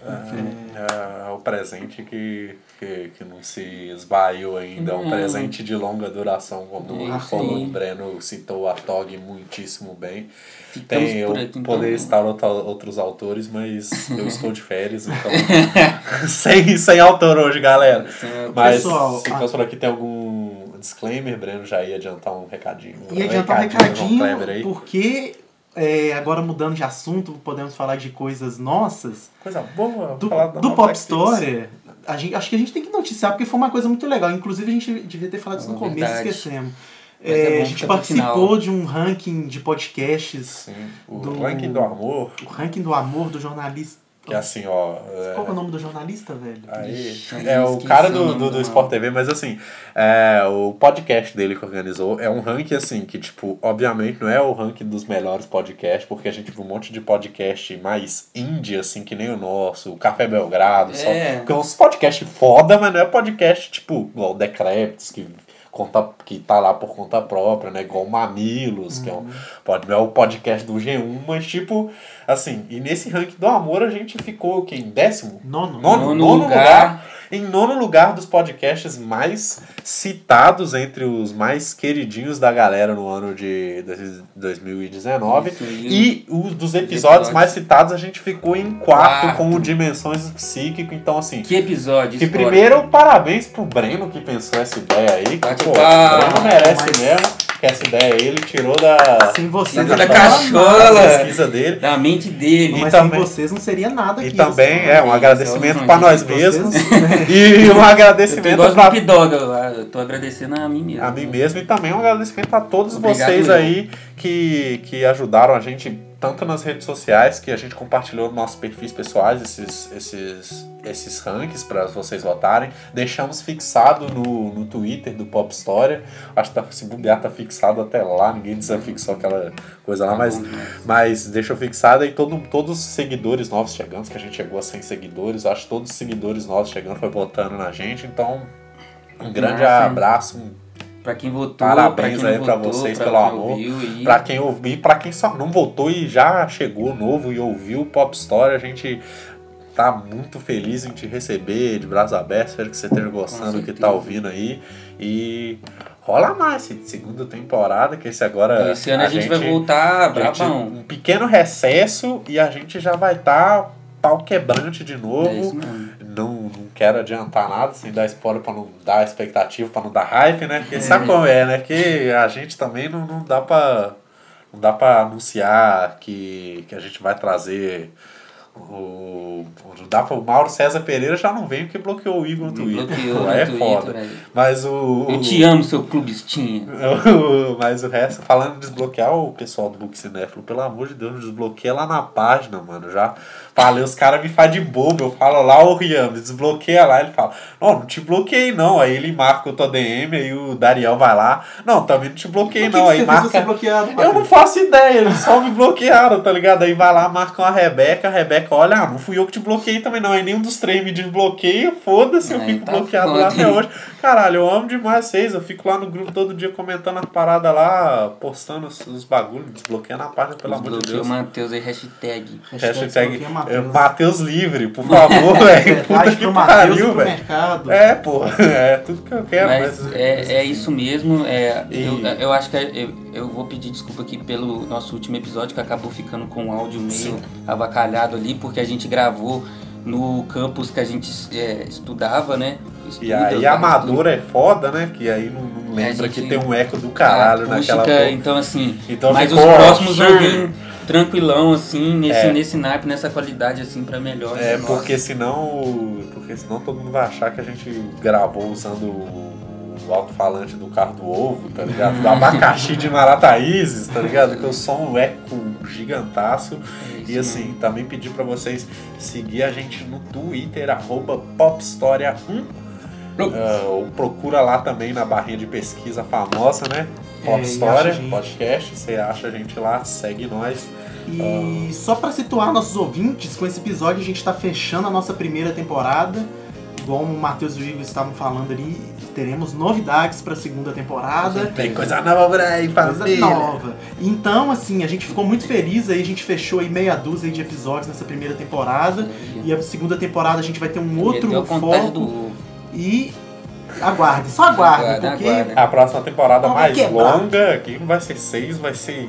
É, é o presente que, que, que não se esvaiu ainda, é um presente de longa duração, como falou aí. o Breno citou a Tog muitíssimo bem. Ficamos Tem, eu então. poderia estar outra- outros autores, mas eu estou de férias, então. (laughs) sem, sem autor hoje, galera. É- Mas Pessoal, fosse por aqui, tem algum disclaimer, Breno já ia adiantar um recadinho. Adiantar um do João recadinho, aí. porque é, agora mudando de assunto, podemos falar de coisas nossas. Coisa boa. Do, falar do Pop. Story, a gente, acho que a gente tem que noticiar porque foi uma coisa muito legal. Inclusive a gente devia ter falado isso no É começo e verdade. esquecemos. É É, a gente pro participou de um ranking de podcasts, Sim, o Do- ranking do amor, o ranking do amor do jornalista. Que é assim, ó. é- Qual que é o nome do jornalista, velho? Aí, é o cara do, do, do Sport TV, mas assim, é, o podcast dele que organizou é um ranking assim, que tipo, obviamente não é o ranking dos melhores podcasts, porque a gente viu um monte de podcast mais indie, assim, que nem o nosso, o Café Belgrado, só, É. porque é uns podcast foda, mas não é podcast tipo, igual o Decreptus, que conta, que tá lá por conta própria, né? Igual o Mamilos, que é, um, pode, é o podcast do G1, mas tipo, assim, e nesse ranking do amor a gente ficou o quê? em décimo? Nono. Nono, Nono nono lugar. lugar. Em nono lugar dos podcasts mais citados entre os mais queridinhos da galera no ano de dois- 2019. Isso. E os dos episódios mais citados a gente ficou em quarto, Quarto. com o Dimensões Psíquico. Então, assim, Que episódio que histórico. primeiro, parabéns pro Breno que pensou essa ideia aí. Que, pô, o. Breno merece Mas- mesmo. Que essa ideia ele tirou da, Sem vocês, da seria cachola. da pesquisa dele. Da mente dele. Mas E também- sem vocês não seria nada E aqui. também assim, é um Isso, agradecimento para nós vocês- mesmos. né? (laughs) E um agradecimento Snoop Dogg, eu, tô agradecendo a mim mesmo. a mim mesmo e também um agradecimento a todos Obrigado, vocês aí que, que ajudaram a gente tanto nas redes sociais que a gente compartilhou nos nossos perfis pessoais esses, esses, esses rankings para vocês votarem. Deixamos fixado no, no Twitter do Pop História. Acho que tá, se bobear tá fixado até lá, ninguém desafixou aquela coisa lá, Tá mas mas deixou fixado aí todo, todos os seguidores novos chegando, que a gente chegou a 100 seguidores, acho que todos os seguidores novos chegando foi votando na gente, então um grande hein? abraço, um Pra quem votou, Parabéns pra quem aí votou, vocês pra pelo amor. aí. Pra quem ouviu, pra quem só não votou e já chegou novo e ouviu o Pop Story, a gente tá muito feliz em te receber de braços abertos. Espero que você esteja gostando do que tá ouvindo aí. E rola mais essa segunda temporada, que esse agora. Esse ano a, gente, vai voltar a gente- brabão. um pequeno recesso e a gente já vai estar tá pau quebrante de novo. É. Não, não quero adiantar nada, sem dar spoiler pra não dar expectativa, pra não dar hype, né? Porque sabe como é, né? Que a gente também não, não dá pra. Não dá pra anunciar que, que a gente vai trazer o. Não dá pra, o Mauro César Pereira já não vem porque bloqueou o Igor no Twitter. Bloqueou é Twitter, foda. Mas o. Eu te amo, seu clubistinha. (laughs) Mas o resto, falando em desbloquear o pessoal do Book Cinéfilo, pelo amor de Deus, desbloqueia lá na página, mano. Já falei, os caras me fazem de bobo. Eu falo lá, ô Rian, me desbloqueia lá. Ele fala, não, não te bloqueei não. Aí ele marca o tua DM, aí o Dariel vai lá. Não, também não te bloqueei não. que Aí marca. Eu não faço ideia, eles só me bloquearam, tá ligado? Aí vai lá, marca uma Rebeca, a Rebeca, olha, ah, não fui eu que te bloqueei também não, aí nenhum dos três me desbloqueia, foda-se, eu Aí fico tá bloqueado foda, lá até hoje. Caralho, eu amo demais vocês, eu fico lá no grupo todo dia comentando as paradas lá, postando os, os bagulhos, desbloqueando a página, pelo amor de Deus. o Matheus aí, hashtag. Hashtag desbloqueia é, Matheus. Matheus Livre, por (laughs) favor, velho. Puta que Matheus e pariu, velho. mercado. É, pô, (laughs) é tudo que eu quero, Mas mas. é, é isso mesmo. É, E- eu, eu acho que é- eu, eu vou pedir desculpa aqui pelo nosso último episódio, que acabou ficando com o áudio meio Sim. avacalhado ali, porque a gente gravou no campus que a gente é, estudava, né? E Estuda, aí tá, a Amadora é foda, né? Que aí não, não É, lembra gente- que tem um eco do caralho naquela acústica, porra. Então, assim, Então mas ficou, os próximos vão vir tranquilão, assim, nesse, É. nesse naipe, nessa qualidade, assim, pra melhor. É, Nossa. porque senão. Porque senão todo mundo vai achar que a gente gravou usando o, o alto-falante do carro do ovo, tá ligado? Do (laughs) abacaxi de Marataízes, tá ligado? Que o som um eco gigantaço. É E assim, também pedir pra vocês seguir a gente no Twitter, arroba popstoria1. Ah, ou procura lá também na barrinha de pesquisa famosa, né? É, Pop e História, a podcast. Você acha a gente lá, segue nós. E só pra situar nossos ouvintes, com esse episódio a gente tá fechando a nossa primeira temporada. Igual o Matheus e o Igor estavam falando ali, teremos novidades pra segunda temporada. Tem coisa nova por aí, Coisa família. nova. Então, assim, a gente ficou muito feliz aí, a gente fechou aí meia dúzia de episódios nessa primeira temporada. E a segunda temporada a gente vai ter um outro a foco. E aguarde, só aguarde, Aguarde, porque aguarde. A próxima temporada Vamos mais quebrar. longa, aqui não vai ser seis, vai ser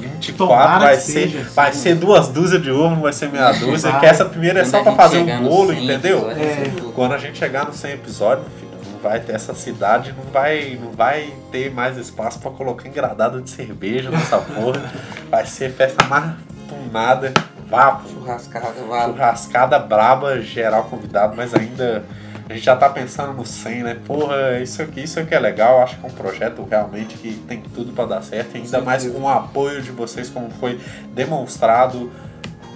24, Tomara vai que ser, seja, vai sim. ser duas dúzias de ovo, não vai ser meia dúzia, Vai. que essa primeira é Quando só pra fazer um bolo, 100 entendeu? episódios, É. Quando a gente chegar no 100 episódio, filho, não vai ter essa cidade, não vai, não vai ter mais espaço pra colocar engradado de cerveja nessa porra. Vai ser festa martunada, vapo, Churrascada, vale. churrascada braba, geral convidado, mas ainda a gente já tá pensando no 100, né? Porra, isso aqui, isso aqui é legal, acho que é um projeto realmente que tem tudo pra dar certo, ainda Com mais com o apoio de vocês, como foi demonstrado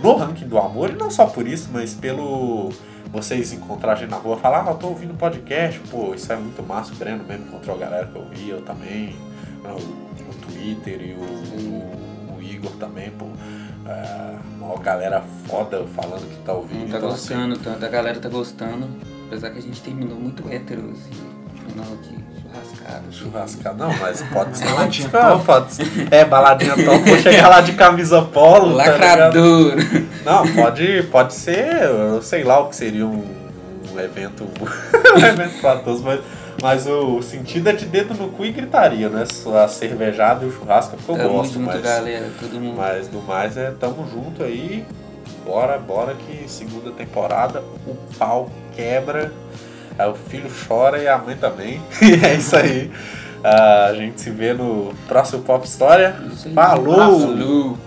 no ranking do amor, e não só por isso, mas pelo vocês encontrarem na rua, falar, ah, eu tô ouvindo podcast, pô, isso é muito massa, o Breno mesmo encontrou a galera que eu vi, eu também, o, o Twitter e o, o, Igor também, pô. É, uma galera foda falando que tá ouvindo. Tá então, assim, gostando, tanto a galera tá gostando. Apesar que a gente terminou muito hétero esse final aqui, churrascada. Churrascada, não, mas (laughs) pode ser. Baladinha top. pode ser. É, baladinha top, vou chegar lá de camisa polo. tá? Lacrador! não, pode, pode ser, eu sei lá o que seria um, um evento. (laughs) um evento pra todos, mas, mas o sentido é de dedo no cu e gritaria, né? A cervejada e o churrasco é porque eu Tamo gosto, junto, mas. galera, todo mundo. Mas do mais é tamo junto aí. Bora, bora que segunda temporada o pau quebra. Aí o filho chora e a mãe também. (laughs) E é isso aí. Ah, a gente se vê no próximo Pop História. Falou! Falou!